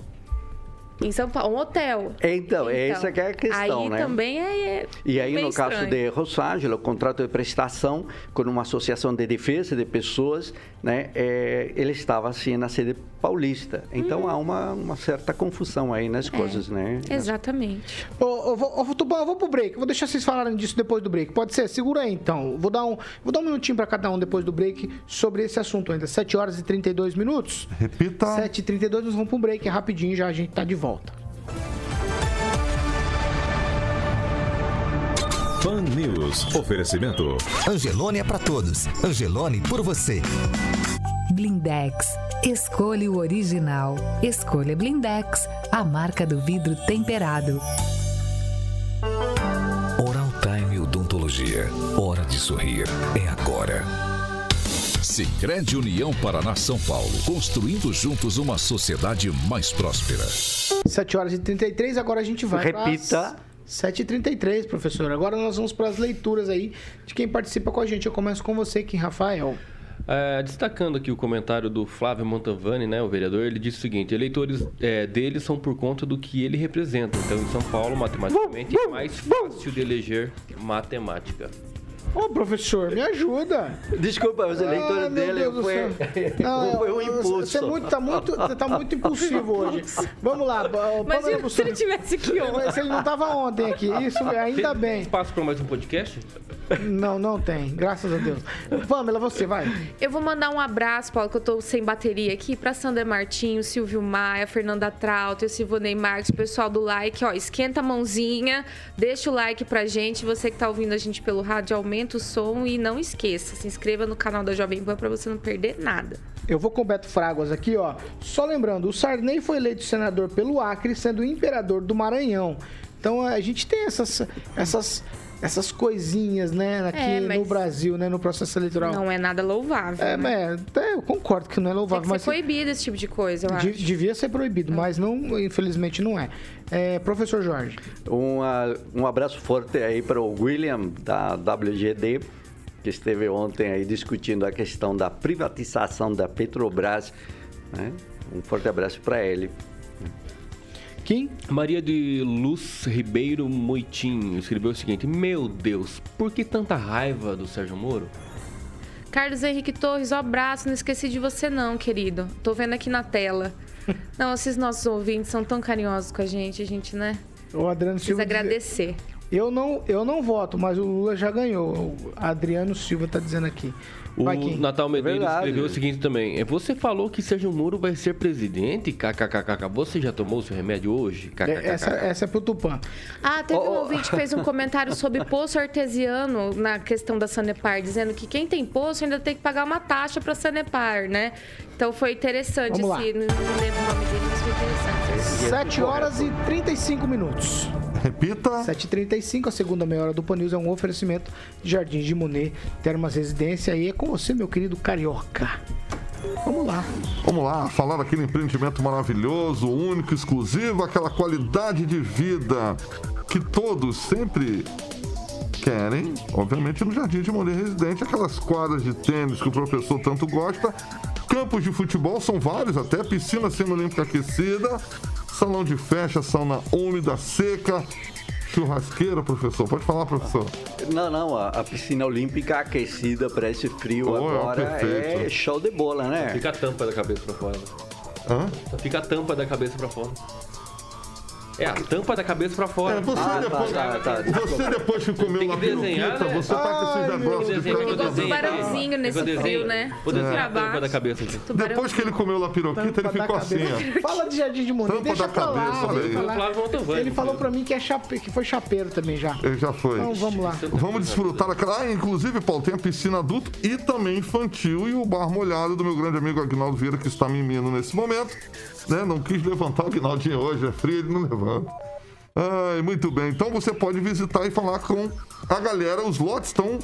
Em São Paulo, um hotel. Então, então essa que é a questão, aí né? também é, é E aí, no estranho. caso de Rosângela, o contrato de prestação com uma associação de defesa de pessoas, né? É, ele estava assim na sede paulista. Então, hum. há uma, uma certa confusão aí nas é, coisas, né? Exatamente. Ô, ô, vou, eu vou pro break. Vou deixar vocês falarem disso depois do break. Pode ser? Segura aí, então. Vou dar um, vou dar um minutinho para cada um depois do break sobre esse assunto ainda. 7 horas e 32 minutos. Repita. 7 e 32 nós vamos pro break. É rapidinho já a gente tá de volta volta. Fan News. Oferecimento. Angelone é para todos. Angelone por você. Blindex. Escolha o original. Escolha Blindex, a marca do vidro temperado. Oral Time Odontologia. Hora de sorrir. É agora. Sicredi União Paraná São Paulo, construindo juntos uma sociedade mais próspera. 7 horas e 33, agora a gente vai Repita. 7h33, professor. Agora nós vamos para as leituras aí de quem participa com a gente. Eu começo com você, Kim Rafael. É, destacando aqui o comentário do Flávio Montavani, né, o vereador, ele disse o seguinte: eleitores é, dele são por conta do que ele representa. Então, em São Paulo, matematicamente, é mais fácil de eleger matemática. Ô, professor, me ajuda. Desculpa, os eleitores ah, dele foi, não, foi um impulso. Você é muito, tá, muito, tá muito impulsivo hoje. Vamos lá. Mas se ele tivesse aqui ontem? Se ele não estava ontem aqui, isso ainda tem, bem. Tem espaço para mais um podcast? Não, não tem. Graças a Deus. Pamela, você vai. Eu vou mandar um abraço, Paulo, que eu tô sem bateria aqui, pra Sandra Martinho, Silvio Maia, Fernanda Trauter, Silvonei Marques, o pessoal do like, ó, esquenta a mãozinha, deixa o like pra gente. Você que tá ouvindo a gente pelo rádio, aumenta o som e não esqueça, se inscreva no canal da Jovem Pan pra você não perder nada. Eu vou com o Beto Fraguas aqui, ó. Só lembrando, o Sarney foi eleito senador pelo Acre, sendo imperador do Maranhão. Então a gente tem essas, essas, essas coisinhas, né, aqui É, no Brasil, né, no processo eleitoral. Não é nada louvável. É, né? mas é, eu concordo que não é Tem louvável, que ser mas proibido esse tipo de coisa, eu de- acho. devia ser proibido, mas não, infelizmente não é. É, professor Jorge. Uma- um abraço forte aí para o William, da WGD, que esteve ontem aí discutindo a questão da privatização da Petrobras. né? Um forte abraço para ele. Kim? Maria de Luz Ribeiro Moitinho escreveu o seguinte: Meu Deus, por que tanta raiva do Sérgio Moro? Carlos Henrique Torres, um abraço. Não esqueci de você, não, querido. Tô vendo aqui na tela. Não, esses nossos ouvintes são tão carinhosos com a gente, a gente, né? O Adriano Precisa Silva. diz- agradecer. Eu não, eu não voto, mas o Lula já ganhou. O Adriano Silva tá dizendo aqui. O. Natal Medeiros escreveu o seguinte também: é, Você falou que Sérgio Moro vai ser presidente? KKKK. Você já tomou seu remédio hoje? É, Essa, KKKK. essa é pro Tupã. Ah, teve um Oh, oh. ouvinte que fez um comentário sobre poço artesiano na questão da Sanepar, dizendo que quem tem poço ainda tem que pagar uma taxa pra Sanepar, né? Então foi interessante Vamos lá. esse. Não, não lembro o nome dele, mas foi interessante. 7 horas e 35 minutos. Repita. 7h35, a segunda meia hora do Pan News é um oferecimento de Jardins de Monet, Termas Residência. E é com você, meu querido Carioca. Vamos lá. Vamos lá, falar daquele empreendimento maravilhoso, único, exclusivo, aquela qualidade de vida que todos sempre querem, obviamente no Jardim de Monet Residente, aquelas quadras de tênis que o professor tanto gosta, campos de futebol são vários, até piscina semi-olímpica aquecida, salão de festa, sauna úmida, seca, churrasqueira, professor. Pode falar, professor. Não, não, a, a piscina olímpica aquecida para esse frio Oh, é agora perfeito. é show de bola, né? Fica a tampa da cabeça pra fora. Hã? Fica a tampa da cabeça pra fora. É, a tampa da cabeça pra fora. É, você, Ah, tá, depois, tá, tá. você depois que comeu uma piroquita, né? você tá com esses Ai, negócios de Igual desenho. tubarãozinho nesse Eu desenho. frio, né? Vou desenhar a tampa da cabeça aqui. Depois que ele comeu la piroquita, ele ficou assim, ó. Fala de Jardim de Monet, Tampa deixa da pra lá. Ele falou pra mim que, é chape... que foi chapeiro também já. Ele já foi. Então vamos lá. Vamos desfrutar daquela. Ah, inclusive, Paulo, tem a piscina adulto e também infantil e o bar molhado do meu grande amigo Agnaldo Vieira, que está mimindo nesse momento. Né? Não quis levantar o Agnaldinho hoje, é frio, ele não Ai, muito bem. Então você pode visitar e falar com a galera. Os lotes estão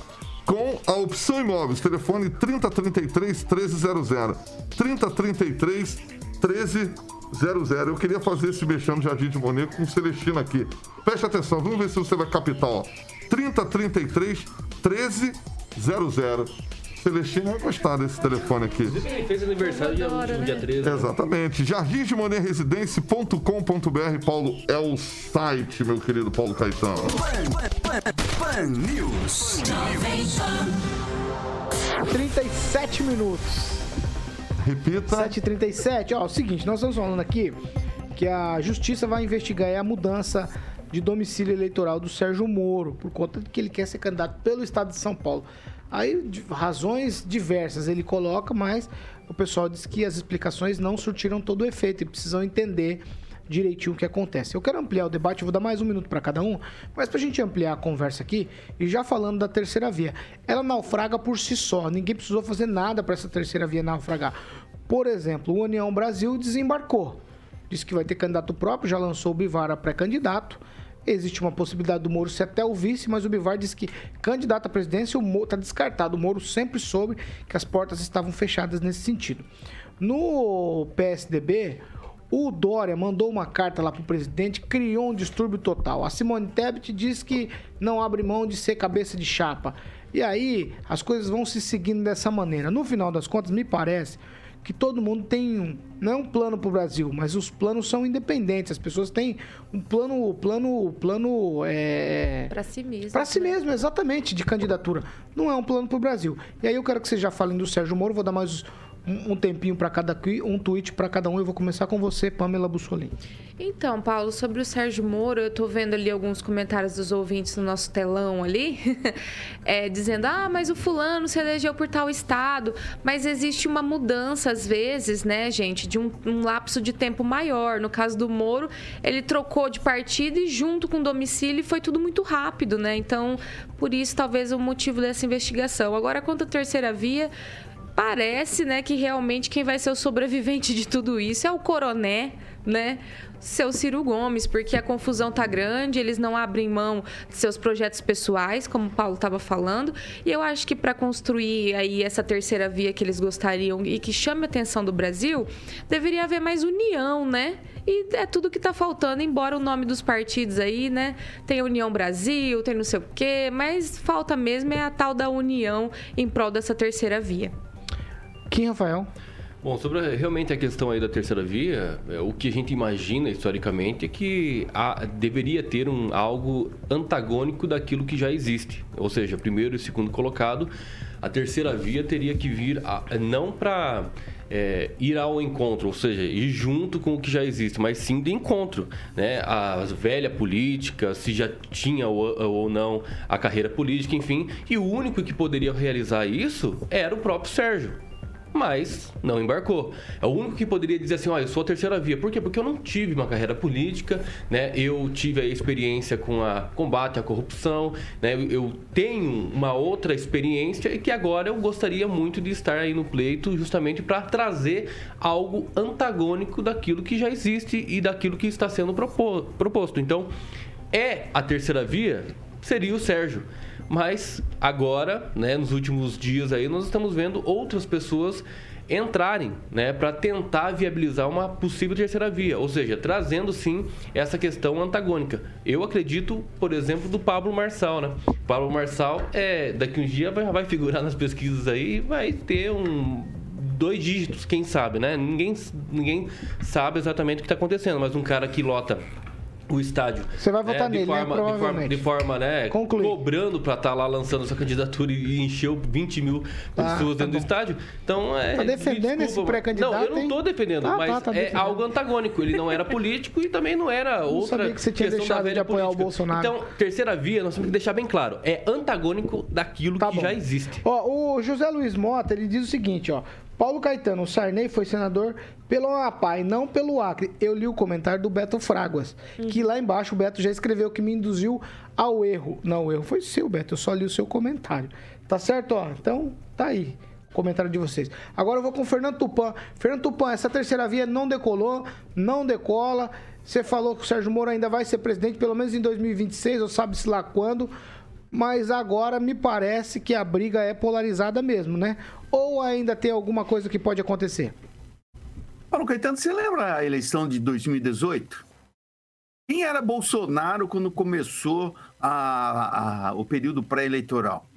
com a opção imóveis. Telefone 3033 1300. 3033 1300. Eu queria fazer esse mexendo Jardim de Monet com o Celestino aqui. Preste atenção, vamos ver se você vai captar, ó. 3033 1300. Celestino vai gostar desse telefone aqui. Ele fez aniversário dia, Adoro, no dia né? 13. Exatamente. Jardimdemonerresidência.com.br, Paulo, é o site, meu querido Paulo Caetano. Pan News. 37 minutos. Repita. 7h37. Ó, é o seguinte, nós estamos falando aqui que a justiça vai investigar a mudança de domicílio eleitoral do Sérgio Moro, por conta de que ele quer ser candidato pelo estado de São Paulo. Aí, razões diversas ele coloca, mas o pessoal diz que as explicações não surtiram todo o efeito e precisam entender direitinho o que acontece. Eu quero ampliar o debate, vou dar mais um minuto para cada um, mas para a gente ampliar a conversa aqui, e já falando da terceira via, ela naufraga por si só, ninguém precisou fazer nada para essa terceira via naufragar. Por exemplo, o União Brasil desembarcou, disse que vai ter candidato próprio, já lançou o Bivar a pré-candidato. Existe uma possibilidade do Moro ser até o vice, mas o Bivar disse que candidato à presidência está descartado. O Moro sempre soube que as portas estavam fechadas nesse sentido. No PSDB, o Dória mandou uma carta lá o presidente, criou um distúrbio total. A Simone Tebet diz que não abre mão de ser cabeça de chapa. E aí as coisas vão se seguindo dessa maneira. No final das contas, me parece que todo mundo tem um, não é um plano para o Brasil, mas os planos são independentes. As pessoas têm um plano, plano, plano é, Pra si mesmo. para si né? mesmo, exatamente, de candidatura. Não é um plano para o Brasil. E aí eu quero que vocês já falem do Sérgio Moro, vou dar mais um, um tempinho para cada um tweet para cada um. Eu vou começar com você, Pamela Bussolini. Então, Paulo, sobre o Sérgio Moro, eu estou vendo ali alguns comentários dos ouvintes no nosso telão ali, é, dizendo: ah, mas o fulano se elegeu por tal estado. Mas existe uma mudança, às vezes, né, gente, de um, um lapso de tempo maior. No caso do Moro, ele trocou de partido e, junto com o domicílio, foi tudo muito rápido, né? Então, por isso, talvez o motivo dessa investigação. Agora, quanto à terceira via, parece, né, que realmente quem vai ser o sobrevivente de tudo isso é o coroné, né? Seu Ciro Gomes, porque a confusão tá grande, eles não abrem mão de seus projetos pessoais, como o Paulo estava falando, e eu acho que para construir aí essa terceira via que eles gostariam e que chame a atenção do Brasil, deveria haver mais união, né? E é tudo que está faltando, embora o nome dos partidos aí, né? Tem União Brasil, tem não sei o quê, mas falta mesmo é a tal da união em prol dessa terceira via. Quem, Rafael? Bom, sobre realmente a questão aí da terceira via, é, o que a gente imagina historicamente é que há, deveria ter um, algo antagônico daquilo que já existe. Ou seja, primeiro e segundo colocado, a terceira via teria que vir a, não para é, ir ao encontro, ou seja, ir junto com o que já existe, mas sim de encontro, né? A velha política, se já tinha ou, ou não a carreira política, enfim, e o único que poderia realizar isso era o próprio Sérgio mas não embarcou. É o único que poderia dizer assim, olha, eu sou a terceira via. Por quê? Porque eu não tive uma carreira política, né? Eu tive a experiência com a combate à corrupção, né? Eu tenho uma outra experiência e que agora eu gostaria muito de estar aí no pleito justamente para trazer algo antagônico daquilo que já existe e daquilo que está sendo proposto. Então, é a terceira via seria o Sérgio. Mas agora, né, nos últimos dias aí, nós estamos vendo outras pessoas entrarem, né, para tentar viabilizar uma possível terceira via, ou seja, trazendo sim essa questão antagônica. Eu acredito, por exemplo, do Pablo Marçal, né? Pablo Marçal é daqui uns dias vai, vai figurar nas pesquisas aí, vai ter um dois dígitos, quem sabe, né? Ninguém, ninguém sabe exatamente o que está acontecendo, mas um cara que lota o estádio. Você vai votar né, nele, forma, né, provavelmente. De forma, de forma né, Conclui. cobrando para estar tá lá lançando sua candidatura e encheu 20 mil pessoas ah, tá dentro bom. do estádio. Então, é, tá defendendo desculpa, esse pré-candidato? Não, eu não estou defendendo, ah, mas tá, tá é algo antagônico. Ele não era político e também não era não outra sabia que você tinha deixado de apoiar política. o Bolsonaro. Então, terceira via, nós temos que deixar bem claro, é antagônico daquilo tá que bom. já existe. Ó, o José Luiz Mota, ele diz o seguinte, ó, Paulo Caetano, o Sarney foi senador pelo Amapá e não pelo Acre. Eu li o comentário do Beto Fraguas, hum. que lá embaixo o Beto já escreveu que me induziu ao erro. Não, o erro foi seu, Beto. Eu só li o seu comentário. Tá certo? Ó, então, tá aí o comentário de vocês. Agora eu vou com o Fernando Tupan. Fernando Tupan, essa terceira via não decolou, não decola. Você falou que o Sérgio Moro ainda vai ser presidente, pelo menos em 2026, ou sabe-se lá quando mas agora me parece que a briga é polarizada mesmo, né? Ou ainda tem alguma coisa que pode acontecer? Paulo Caetano, você lembra a eleição de 2018? Quem era Bolsonaro quando começou a, a, o período pré-eleitoral?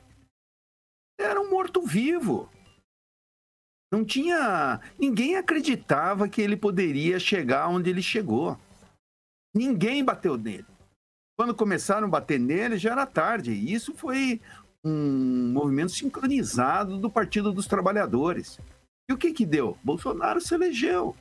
Era um morto-vivo. Não tinha. Ninguém acreditava que ele poderia chegar onde ele chegou. Ninguém bateu nele. Quando começaram a bater nele, já era tarde. E isso foi um movimento sincronizado do Partido dos Trabalhadores. E o que que deu? Bolsonaro se elegeu.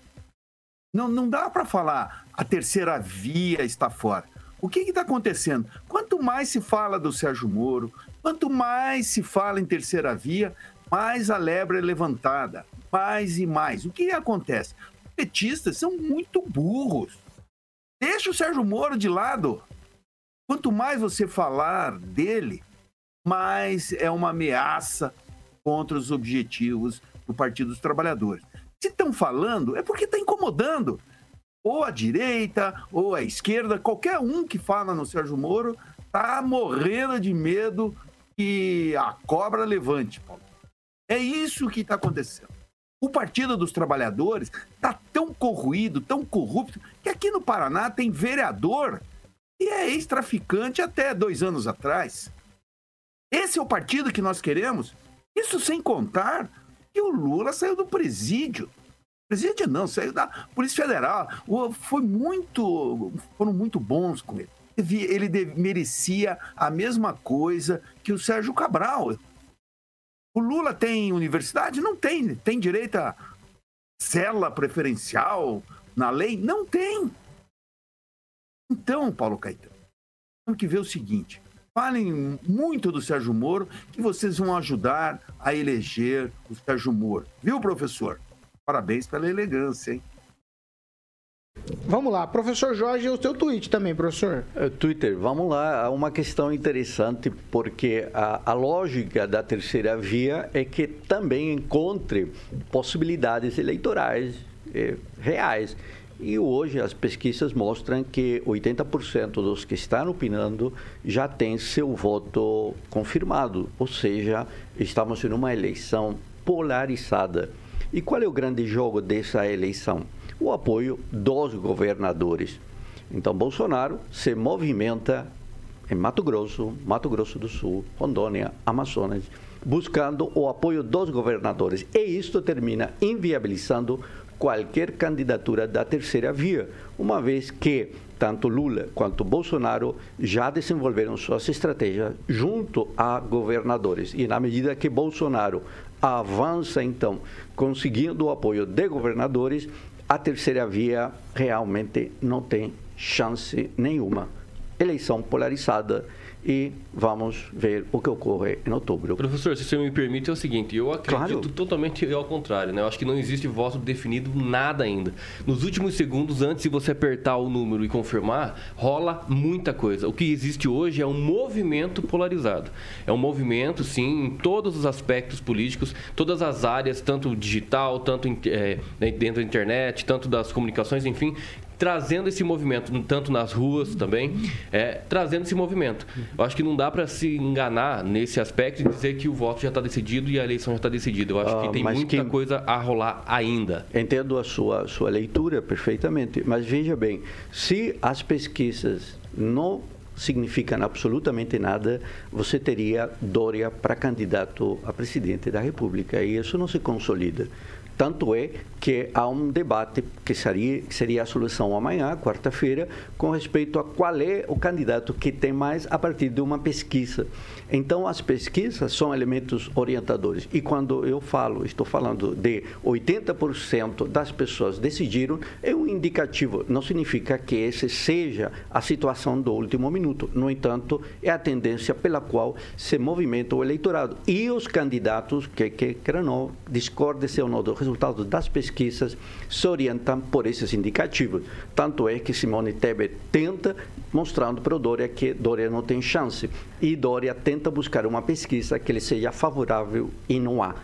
Não, não dá para falar a terceira via está fora. O que está acontecendo? Quanto mais se fala do Sérgio Moro, quanto mais se fala em terceira via, mais a lebre é levantada. Mais e mais. O que acontece? Os petistas são muito burros. Deixa o Sérgio Moro de lado. Quanto mais você falar dele, mais é uma ameaça contra os objetivos do Partido dos Trabalhadores. Se estão falando, é porque está incomodando. Ou a direita, ou a esquerda, qualquer um que fala no Sérgio Moro está morrendo de medo que a cobra levante, Paulo. É isso que está acontecendo. O Partido dos Trabalhadores está tão corruído, tão corrupto, que aqui no Paraná tem vereador e é ex-traficante até dois anos atrás. Esse é o partido que nós queremos? Isso sem contar que o Lula saiu do presídio. Presídio não, saiu da Polícia Federal. Foi muito, foram muito bons com ele. Ele merecia a mesma coisa que o Sérgio Cabral. O Lula tem universidade? Não tem. Tem direito a cela preferencial na lei? Não tem. Então, Paulo Caetano, temos que ver o seguinte: falem muito do Sérgio Moro, que vocês vão ajudar a eleger o Sérgio Moro. Viu, professor? Parabéns pela elegância, hein? Vamos lá, professor Jorge, o seu tweet também, professor. Uh, Twitter, vamos lá. Uma questão interessante, porque a, a, lógica da terceira via é que também encontre possibilidades eleitorais eh, reais. E hoje as pesquisas mostram que 80% dos que estão opinando já têm seu voto confirmado, ou seja, estamos em uma eleição polarizada. E qual é o grande jogo dessa eleição? o apoio dos governadores. Então, Bolsonaro se movimenta em Mato Grosso, Mato Grosso do Sul, Rondônia, Amazonas, buscando o apoio dos governadores. E isto termina inviabilizando qualquer candidatura da terceira via, uma vez que tanto Lula quanto Bolsonaro já desenvolveram suas estratégias junto a governadores. E na medida que Bolsonaro avança, então, conseguindo o apoio de governadores, a terceira via realmente não tem chance nenhuma. Eleição polarizada e vamos ver o que ocorre em outubro. Professor, se você me permite, é o seguinte, eu acredito claro. totalmente ao contrário, né? Eu acho que não existe voto definido nada ainda. Nos últimos segundos, antes de você apertar o número e confirmar, rola muita coisa. O que existe hoje é um movimento polarizado. É um movimento, sim, em todos os aspectos políticos, todas as áreas, tanto digital, tanto é, dentro da internet, tanto das comunicações, enfim, trazendo esse movimento, tanto nas ruas também, é, trazendo esse movimento. Eu acho que não dá para se enganar nesse aspecto e dizer que o voto já está decidido e a eleição já está decidida. Eu acho que ah, tem muita que... coisa a rolar ainda. Entendo a sua, sua leitura perfeitamente, mas veja bem, se as pesquisas não significam absolutamente nada, você teria Dória para candidato a presidente da República e isso não se consolida. Tanto é que há um debate que seria, seria a solução amanhã, quarta-feira, com respeito a qual é o candidato que tem mais a partir de uma pesquisa. Então, as pesquisas são elementos orientadores. E quando eu falo, estou falando de 80% das pessoas decidiram, é um indicativo. Não significa que esse seja a situação do último minuto. No entanto, é a tendência pela qual se movimenta o eleitorado. E os candidatos, que, que, que não, discordem-se ou não do resultado das pesquisas, se orientam por esses indicativos. Tanto é que Simone Tebet tenta, mostrando para o Dória que Dória não tem chance. E Dória tenta buscar uma pesquisa que lhe seja favorável e não há.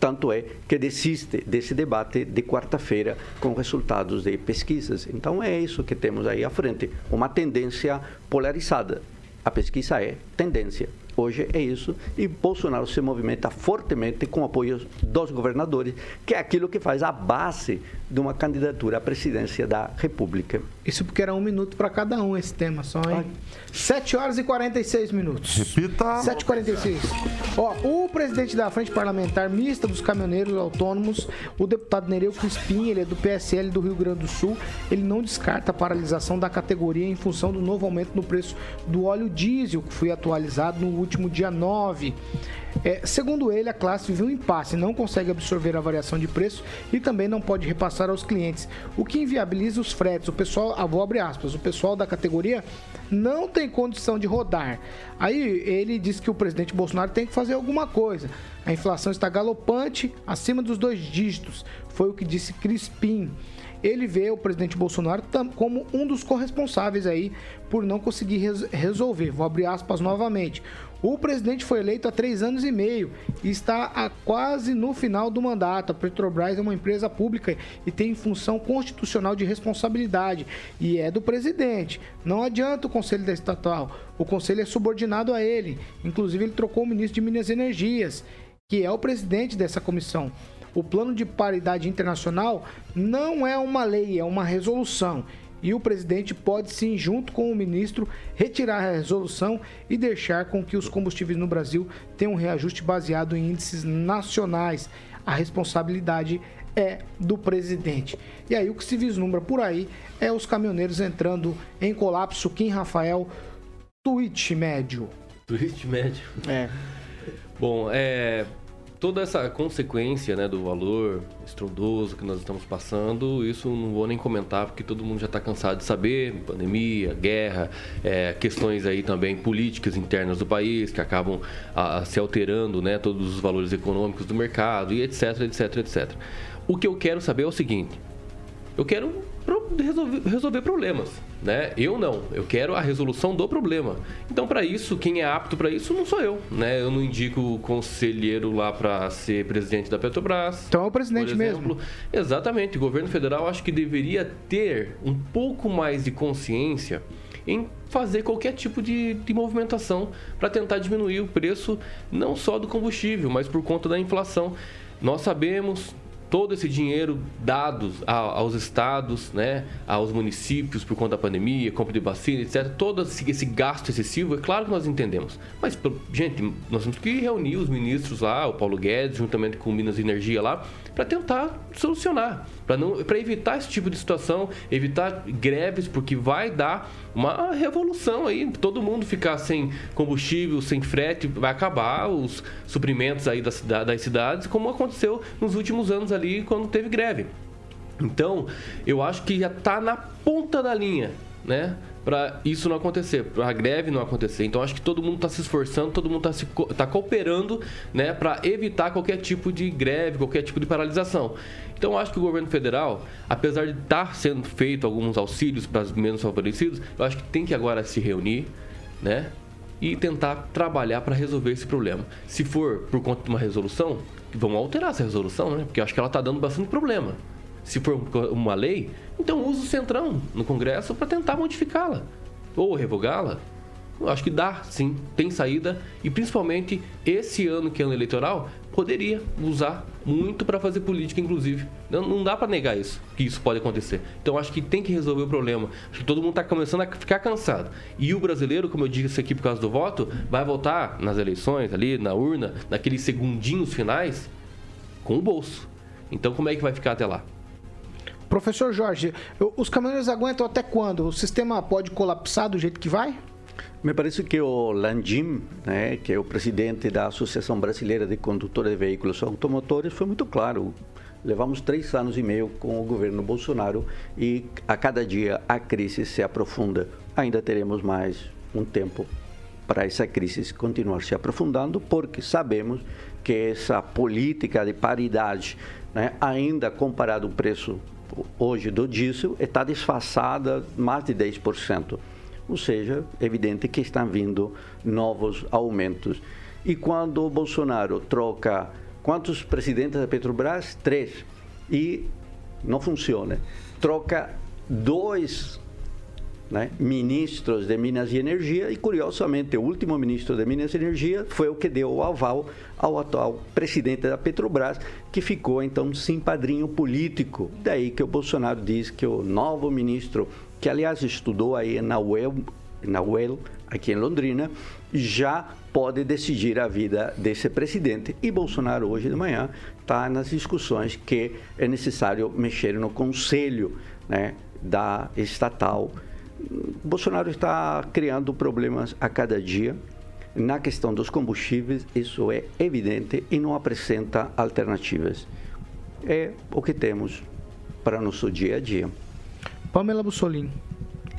Tanto é que desiste desse debate de quarta-feira com resultados de pesquisas. Então é isso que temos aí à frente, uma tendência polarizada. A pesquisa é tendência. Hoje é isso. E Bolsonaro se movimenta fortemente com apoio dos governadores, que é aquilo que faz a base de uma candidatura à presidência da República. Isso porque era um minuto para cada um esse tema só, hein? Ai. 7 horas e 46 minutos. Repita. 7h46. Ó, o presidente da Frente Parlamentar Mista dos Caminhoneiros Autônomos, o deputado Nereu Crispim, ele é do PSL do Rio Grande do Sul, ele não descarta a paralisação da categoria em função do novo aumento no preço do óleo diesel, que foi atualizado no último dia 9. É, segundo ele, a classe vive um impasse, não consegue absorver a variação de preço e também não pode repassar aos clientes, o que inviabiliza os fretes. O pessoal, ah, vou abrir aspas, o pessoal da categoria não tem condição de rodar. Aí ele disse que o presidente Bolsonaro tem que fazer alguma coisa. A inflação está galopante, acima dos dois dígitos, foi o que disse Crispim ele vê o presidente Bolsonaro como um dos corresponsáveis aí por não conseguir resolver. Vou abrir aspas novamente. O presidente foi eleito há três anos e meio e está a quase no final do mandato. A Petrobras é uma empresa pública e tem função constitucional de responsabilidade e é do presidente. Não adianta o conselho da estatal. O conselho é subordinado a ele. Inclusive, ele trocou o ministro de Minas e Energias, que é o presidente dessa comissão. O plano de paridade internacional não é uma lei, é uma resolução e o presidente pode sim, junto com o ministro, retirar a resolução e deixar com que os combustíveis no Brasil tenham um reajuste baseado em índices nacionais. A responsabilidade é do presidente. E aí o que se vislumbra por aí é os caminhoneiros entrando em colapso. Kim Rafael, tweet médio. Tweet médio. É. Bom, é, toda essa consequência né, do valor estrondoso que nós estamos passando, isso não vou nem comentar, porque todo mundo já está cansado de saber, pandemia, guerra, é, questões aí também políticas internas do país, que acabam a, se alterando né, todos os valores econômicos do mercado, e etc, etc, etc. O que eu quero saber é o seguinte, eu quero resolver, resolver problemas, né? Eu não, eu quero a resolução do problema. Então, para isso, quem é apto para isso não sou eu, né? Eu não indico o conselheiro lá para ser presidente da Petrobras. Então é o presidente mesmo. Exatamente. O governo federal acho que deveria ter um pouco mais de consciência em fazer qualquer tipo de, de movimentação para tentar diminuir o preço não só do combustível, mas por conta da inflação. Nós sabemos, todo esse dinheiro dado aos estados, né, aos municípios por conta da pandemia, compra de vacina, etc., todo esse gasto excessivo, é claro que nós entendemos. Mas, gente, nós temos que reunir os ministros lá, o Paulo Guedes, juntamente com o Minas Energia lá, para tentar solucionar, para evitar esse tipo de situação, evitar greves, porque vai dar uma revolução aí, todo mundo ficar sem combustível, sem frete, vai acabar os suprimentos aí das, das cidades, como aconteceu nos últimos anos ali quando teve greve. Então, eu acho que já está na ponta da linha, né? Para isso não acontecer, para a greve não acontecer. Então, acho que todo mundo está se esforçando, todo mundo está tá cooperando, né? Para evitar qualquer tipo de greve, qualquer tipo de paralisação. Então, acho que o governo federal, apesar de estar tá sendo feito alguns auxílios para os menos favorecidos, eu acho que tem que agora se reunir, né? E tentar trabalhar para resolver esse problema. Se for por conta de uma resolução, vamos alterar essa resolução, né? Porque eu acho que ela está dando bastante problema. Se for uma lei, então use o Centrão no Congresso para tentar modificá-la ou revogá-la. Acho que dá, sim, tem saída e principalmente esse ano que é ano eleitoral poderia usar muito para fazer política, inclusive. Não, não dá para negar isso, que isso pode acontecer. Então acho que tem que resolver o problema. Acho que todo mundo está começando a ficar cansado. E o brasileiro, como eu disse aqui por causa do voto, vai votar nas eleições ali na urna, naqueles segundinhos finais, com o bolso. Então como é que vai ficar até lá? Professor Jorge, os caminhoneiros aguentam até quando? O sistema pode colapsar do jeito que vai? Me parece que o Landim, né, que é o presidente da Associação Brasileira de Condutores de Veículos Automotores, foi muito claro. Levamos três anos e meio com o governo Bolsonaro e a cada dia a crise se aprofunda. Ainda teremos mais um tempo para essa crise continuar se aprofundando, porque sabemos que essa política de paridade, né, ainda comparado ao preço hoje do diesel, está disfarçada mais de 10%. Ou seja, é evidente que estão vindo novos aumentos. E quando o Bolsonaro troca quantos presidentes da Petrobras? Três. E não funciona. Troca dois né, ministros de Minas e Energia e, curiosamente, o último ministro de Minas e Energia foi o que deu o aval ao atual presidente da Petrobras, que ficou, então, sem padrinho político. Daí que o Bolsonaro diz que o novo ministro, que, aliás, estudou aí na UEL, na UEL aqui em Londrina, já pode decidir a vida desse presidente. E Bolsonaro, hoje de manhã, está nas discussões que é necessário mexer no conselho né, da estatal Bolsonaro está criando problemas a cada dia. Na questão dos combustíveis, isso é evidente e não apresenta alternativas. É o que temos para nosso dia a dia. Pamela Bussolini.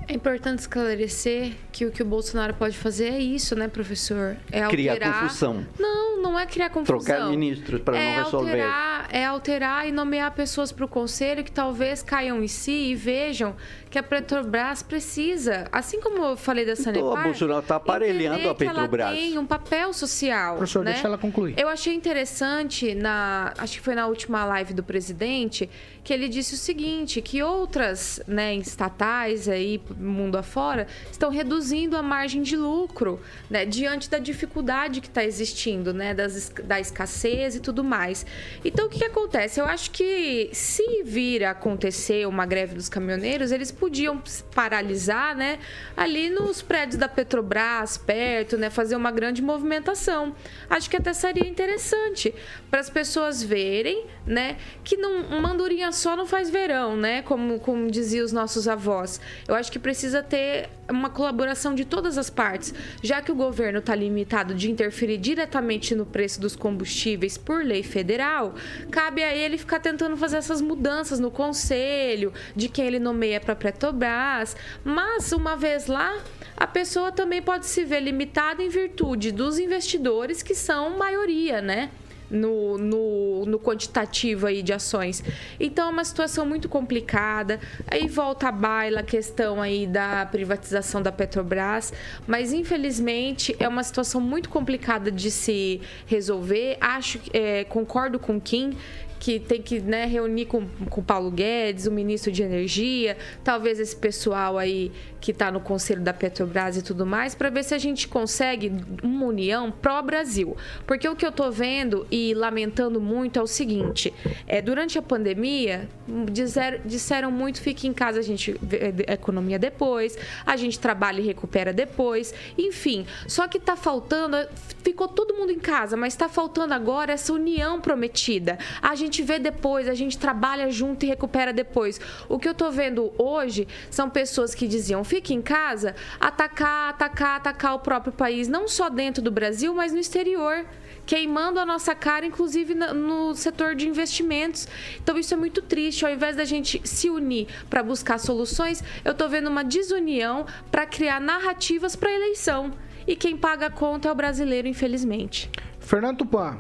É importante esclarecer que o que o Bolsonaro pode fazer é isso, né, professor? É alterar... Criar confusão. Não, não é criar confusão. Trocar ministros para é não resolver. Alterar, é alterar e nomear pessoas para o conselho que talvez caiam em si e vejam que a Petrobras precisa, assim como eu falei da Sanepar... Então, o Bolsonaro está aparelhando a Petrobras. ela tem um papel social. Professor, né? deixa ela concluir. Eu achei interessante, na, acho que foi na última live do presidente, que ele disse o seguinte, que outras né, estatais aí, mundo afora, estão reduzindo a margem de lucro, né, diante da dificuldade que está existindo, né, das, da escassez e tudo mais. Então, o que que, que acontece? Eu acho que se vir a acontecer uma greve dos caminhoneiros, eles podiam paralisar, né? Ali nos prédios da Petrobras, perto, né? Fazer uma grande movimentação. Acho que até seria interessante para as pessoas verem, né? Que não, uma andorinha só não faz verão, né? Como, como diziam os nossos avós. Eu acho que precisa ter uma colaboração de todas as partes, já que o governo está limitado de interferir diretamente no preço dos combustíveis por lei federal, cabe a ele ficar tentando fazer essas mudanças no conselho, de quem ele nomeia para Petrobras. Mas, uma vez lá, a pessoa também pode se ver limitada em virtude dos investidores, que são maioria, né? No, no, no, quantitativo aí de ações. Então é uma situação muito complicada. Aí volta a baila a questão aí da privatização da Petrobras, mas infelizmente é uma situação muito complicada de se resolver. Acho, é, concordo com Kim que tem que né, reunir com o Paulo Guedes, o ministro de Energia, talvez esse pessoal aí que está no conselho da Petrobras e tudo mais, para ver se a gente consegue uma união pró-Brasil. Porque o que eu estou vendo e lamentando muito é o seguinte: é, durante a pandemia, dizer, disseram muito fique em casa, a gente vê a economia depois, a gente trabalha e recupera depois, enfim. Só que está faltando, ficou todo mundo em casa, mas está faltando agora essa união prometida. A gente vê depois, a gente trabalha junto e recupera depois. O que eu tô vendo hoje são pessoas que diziam: fique em casa, atacar, atacar, atacar o próprio país, não só dentro do Brasil, mas no exterior queimando a nossa cara, inclusive no setor de investimentos. Então isso é muito triste. Ao invés da gente se unir para buscar soluções, eu estou vendo uma desunião para criar narrativas para eleição. E quem paga a conta é o brasileiro, infelizmente. Fernando Tupan.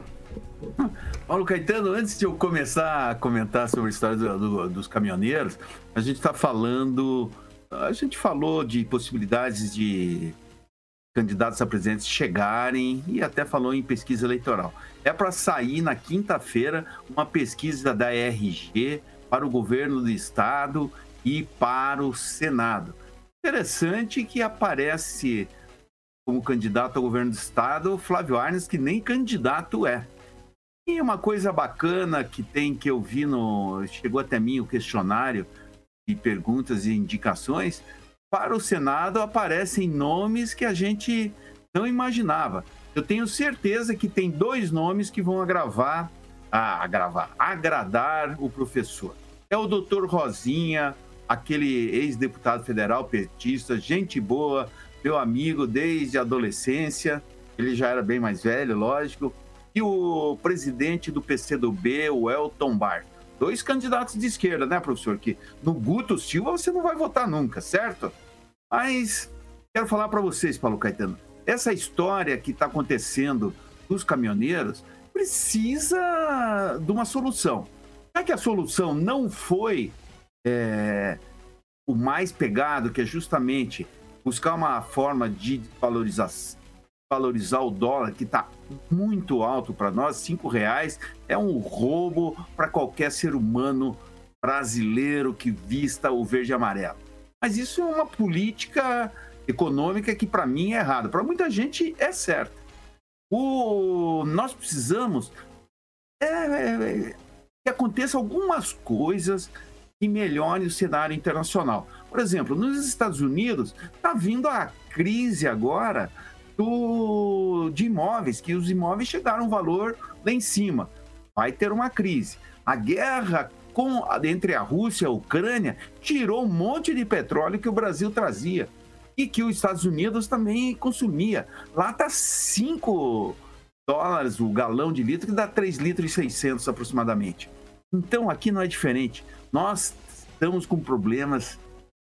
Paulo Caetano, antes de eu começar a comentar sobre a história do, do, dos caminhoneiros, a gente está falando. A gente falou de possibilidades de candidatos a presidente chegarem e até falou em pesquisa eleitoral. É para sair na quinta-feira uma pesquisa da RG para o governo do estado e para o Senado. Interessante que aparece como candidato ao governo do estado Flávio Arnes, que nem candidato é. E uma coisa bacana que tem que eu vi no. Chegou até mim o questionário de perguntas e indicações. Para o Senado aparecem nomes que a gente não imaginava. Eu tenho certeza que tem dois nomes que vão agravar, ah, agravar, agradar o professor. É o doutor Rosinha, aquele ex-deputado federal petista, gente boa, meu amigo desde a adolescência. Ele já era bem mais velho, lógico e o presidente do PCdoB, o Elton Bar. Dois candidatos de esquerda, né, professor? Que no Guto Silva você não vai votar nunca, certo? Mas quero falar para vocês, Paulo Caetano, essa história que está acontecendo dos caminhoneiros precisa de uma solução. Já que a solução não foi é, o mais pegado, que é justamente buscar uma forma de valorização valorizar o dólar, que está muito alto para nós, cinco reais é um roubo para qualquer ser humano brasileiro que vista o verde e amarelo. Mas isso é uma política econômica que para mim é errada. Para muita gente é certa. O... Nós precisamos é, é, que aconteça algumas coisas que melhorem o cenário internacional. Por exemplo, nos Estados Unidos está vindo a crise agora do, de imóveis, que os imóveis chegaram um valor lá em cima. Vai ter uma crise. A guerra com, entre a Rússia e a Ucrânia tirou um monte de petróleo que o Brasil trazia e que os Estados Unidos também consumia. Lá está 5 dólares o galão de litro, que dá 3 litros e 600 aproximadamente. Então aqui não é diferente. Nós estamos com problemas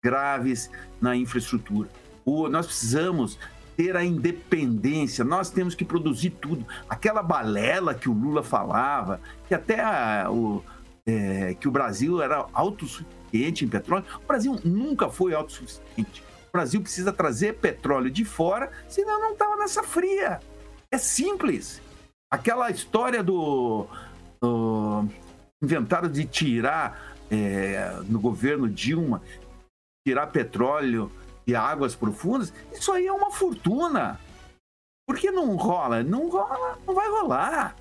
graves na infraestrutura. O, nós precisamos ter a independência, nós temos que produzir tudo. Aquela balela que o Lula falava, que até a, o, é, que o Brasil era autossuficiente em petróleo, o Brasil nunca foi autossuficiente. O Brasil precisa trazer petróleo de fora, senão não estava nessa fria. É simples. Aquela história do, do de tirar é, no governo Dilma, tirar petróleo de águas profundas, isso aí é uma fortuna. Por que não rola? Não rola, não vai rolar.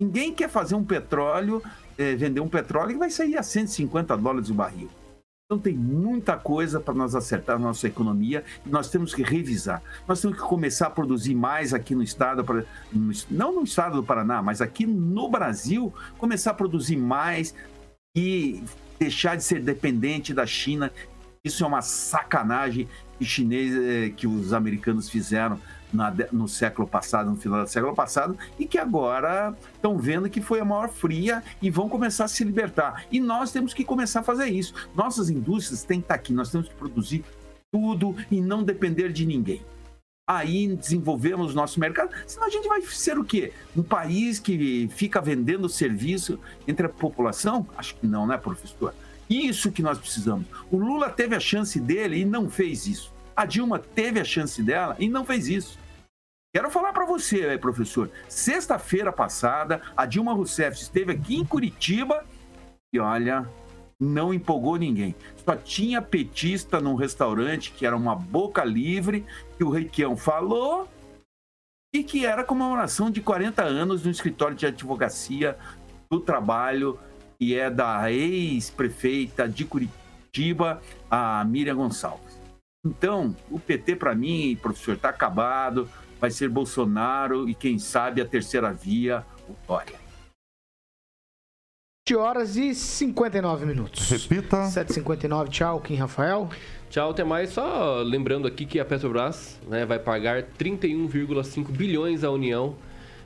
Ninguém quer fazer um petróleo, é, vender um petróleo que vai sair a 150 dólares o barril. Então tem muita coisa para nós acertar na nossa economia e nós temos que revisar. Nós temos que começar a produzir mais aqui no estado, não no estado do Paraná, mas aqui no Brasil, começar a produzir mais e deixar de ser dependente da China. Isso é uma sacanagem que, chinês, eh, que os americanos fizeram na, no século passado, no final do século passado, e que agora estão vendo que foi a maior fria e vão começar a se libertar. E nós temos que começar a fazer isso. Nossas indústrias têm que estar aqui, nós temos que produzir tudo e não depender de ninguém. Aí desenvolvemos nosso mercado, senão a gente vai ser o quê? Um país que fica vendendo serviço entre a população? Acho que não, né, professor? Isso que nós precisamos. O Lula teve a chance dele e não fez isso. A Dilma teve a chance dela e não fez isso. Quero falar para você, professor. Sexta-feira passada, a Dilma Rousseff esteve aqui em Curitiba e olha, não empolgou ninguém. Só tinha petista num restaurante que era uma boca livre, que o Reikião falou e que era comemoração de 40 anos no escritório de advocacia do trabalho, que é da ex-prefeita de Curitiba, a Miriam Gonçalves. Então, o PT, para mim, professor, está acabado. Vai ser Bolsonaro e, quem sabe, a terceira via, o Dória. 7 horas e 59 minutos. Repita. 7h59, tchau, Kim Rafael. Tchau, até mais. Só lembrando aqui que a Petrobras né, vai pagar 31,5 bilhões à União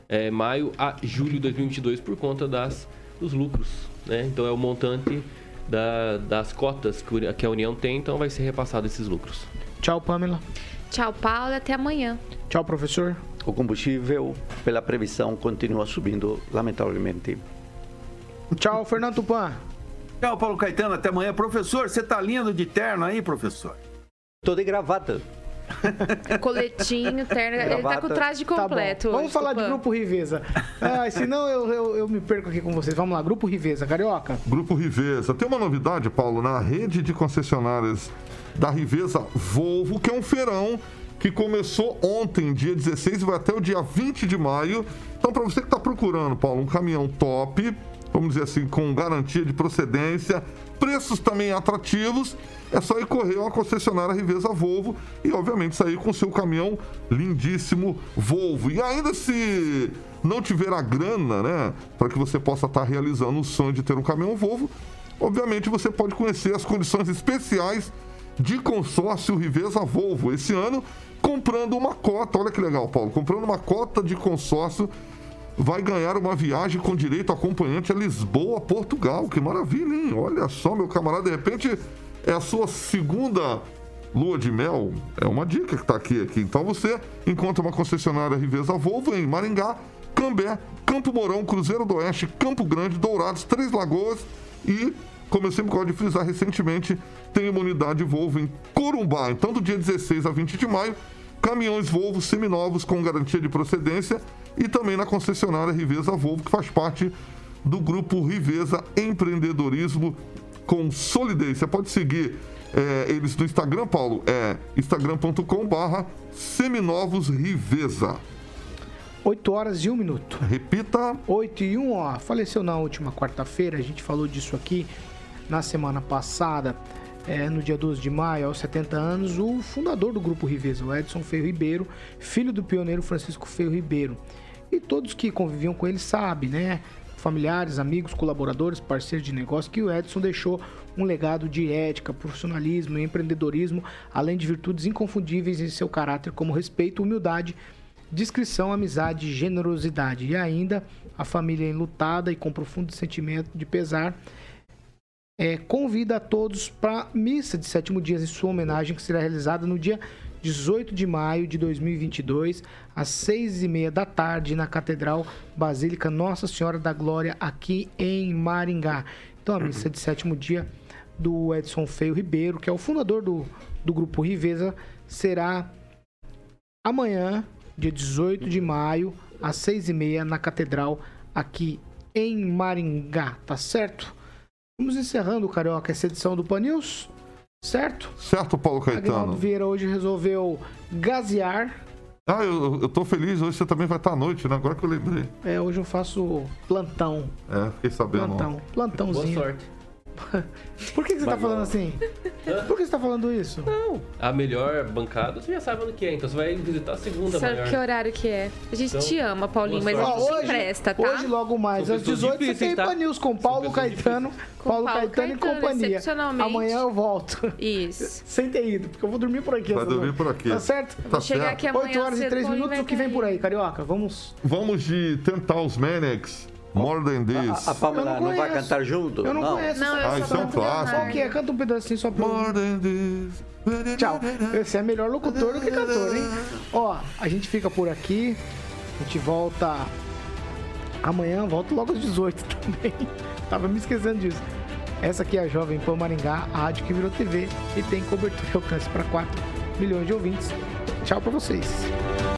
é, maio a julho de 2022 por conta das, dos lucros. Né? Então é o montante da, das cotas que a União tem, então vai ser repassado esses lucros. Tchau, Pamela. Tchau, Paulo. Até amanhã. Tchau, professor. O combustível, pela previsão, continua subindo, lamentavelmente. Tchau, Fernando Tupan. Tchau, Paulo Caetano. Até amanhã. Professor, você tá lindo de terno aí, professor? Tô de gravata. Coletinho, terno. Ele tá com o traje completo. Tá Vamos falar de Grupo Riveza. Ah, senão eu, eu, eu, me perco aqui com vocês. Vamos lá, Grupo Riveza, Carioca. Grupo Riveza. Tem uma novidade, Paulo, na rede de concessionárias da Riveza Volvo, que é um feirão que começou ontem, dia 16, e vai até o dia 20 de maio. Então, para você que está procurando, Paulo, um caminhão top, vamos dizer assim, com garantia de procedência, preços também atrativos, é só ir correr a uma concessionária Riveza Volvo e, obviamente, sair com seu caminhão lindíssimo Volvo. E ainda se não tiver a grana, né, para que você possa estar tá realizando o sonho de ter um caminhão Volvo, obviamente você pode conhecer as condições especiais de consórcio Riveza Volvo. Esse ano, comprando uma cota, olha que legal, Paulo, comprando uma cota de consórcio vai ganhar uma viagem com direito acompanhante a Lisboa, Portugal. Que maravilha, hein? Olha só, meu camarada, de repente é a sua segunda lua de mel. É uma dica que está aqui, aqui. Então você encontra uma concessionária Riveza Volvo em Maringá, Cambé, Campo Mourão, Cruzeiro do Oeste, Campo Grande, Dourados, Três Lagoas e, como eu sempre gosto de frisar recentemente, tem uma unidade Volvo em Corumbá. Então, do dia 16 a 20 de maio, caminhões Volvo seminovos com garantia de procedência e também na concessionária Riveza Volvo, que faz parte do grupo Riveza Empreendedorismo com Solidez. Você pode seguir é, eles no Instagram, Paulo, é instagram.com barra seminovosriveza. 8 horas e 1 minuto. Repita. 8 e 1, ó. Faleceu na última quarta-feira, a gente falou disso aqui na semana passada, é, no dia 12 de maio, aos 70 anos, o fundador do Grupo Riveza, o Edson Feio Ribeiro, filho do pioneiro Francisco Feio Ribeiro. E todos que conviviam com ele sabem, né? Familiares, amigos, colaboradores, parceiros de negócio, que o Edson deixou um legado de ética, profissionalismo e empreendedorismo, além de virtudes inconfundíveis em seu caráter, como respeito, humildade, discrição, amizade generosidade. E ainda a família enlutada e com profundo sentimento de pesar é, convida a todos para missa de sétimo dia em sua homenagem, que será realizada no dia 18 de maio de 2022, às seis e meia da tarde, na Catedral Basílica Nossa Senhora da Glória, aqui em Maringá. Então, a missa de sétimo dia do Edson Feio Ribeiro, que é o fundador do, do Grupo Riveza, será amanhã, dia 18 de maio, às seis e meia, na Catedral, aqui em Maringá, tá certo? Vamos encerrando, Carioca, essa edição do Pan News, certo? Certo, Paulo Caetano. Agnaldo Vieira hoje resolveu gasear. Ah, eu, eu tô feliz, hoje você também vai estar à noite, né? Agora que eu lembrei. É, hoje eu faço plantão. É, fiquei sabendo. Plantão. Boa Plantãozinho. sorte. Por que, que você tá Vai falando assim? Por que você tá falando isso? A melhor bancada, você já sabe onde que é, então você vai visitar a segunda Sabe maior. que horário que é? A gente Então, te ama, Paulinho, mas a gente se hoje, empresta, tá? hoje, logo mais, às pessoas 18, você tem tá? News com Paulo Caetano, Com Paulo Paulo Caetano e Caetano, companhia. excepcionalmente. Amanhã eu volto. Isso. Sem ter ido, porque eu vou dormir por aqui. Vai dormir noite. por aqui. Tá certo? Tá Vou chegar certo. aqui amanhã 8 horas e cedo, 3 Paulinho minutos, o que vem por aí, Carioca? Vamos. Vamos de Ten Thousand Maniacs, More Than This. A, a Pamela não não, vai cantar junto? Eu não, conheço. Não, Ah, isso é um clássico. Qual que é? Canta um pedacinho só pra. More Than This. Tchau. Esse é melhor locutor do que cantor, hein? Ó, a gente fica por aqui. A gente volta amanhã, volta logo às 18 também. Tava me esquecendo disso. Essa aqui é a Jovem Pan Maringá, a rádio que virou TV e tem cobertura e alcance para 4 milhões de ouvintes. Tchau pra vocês.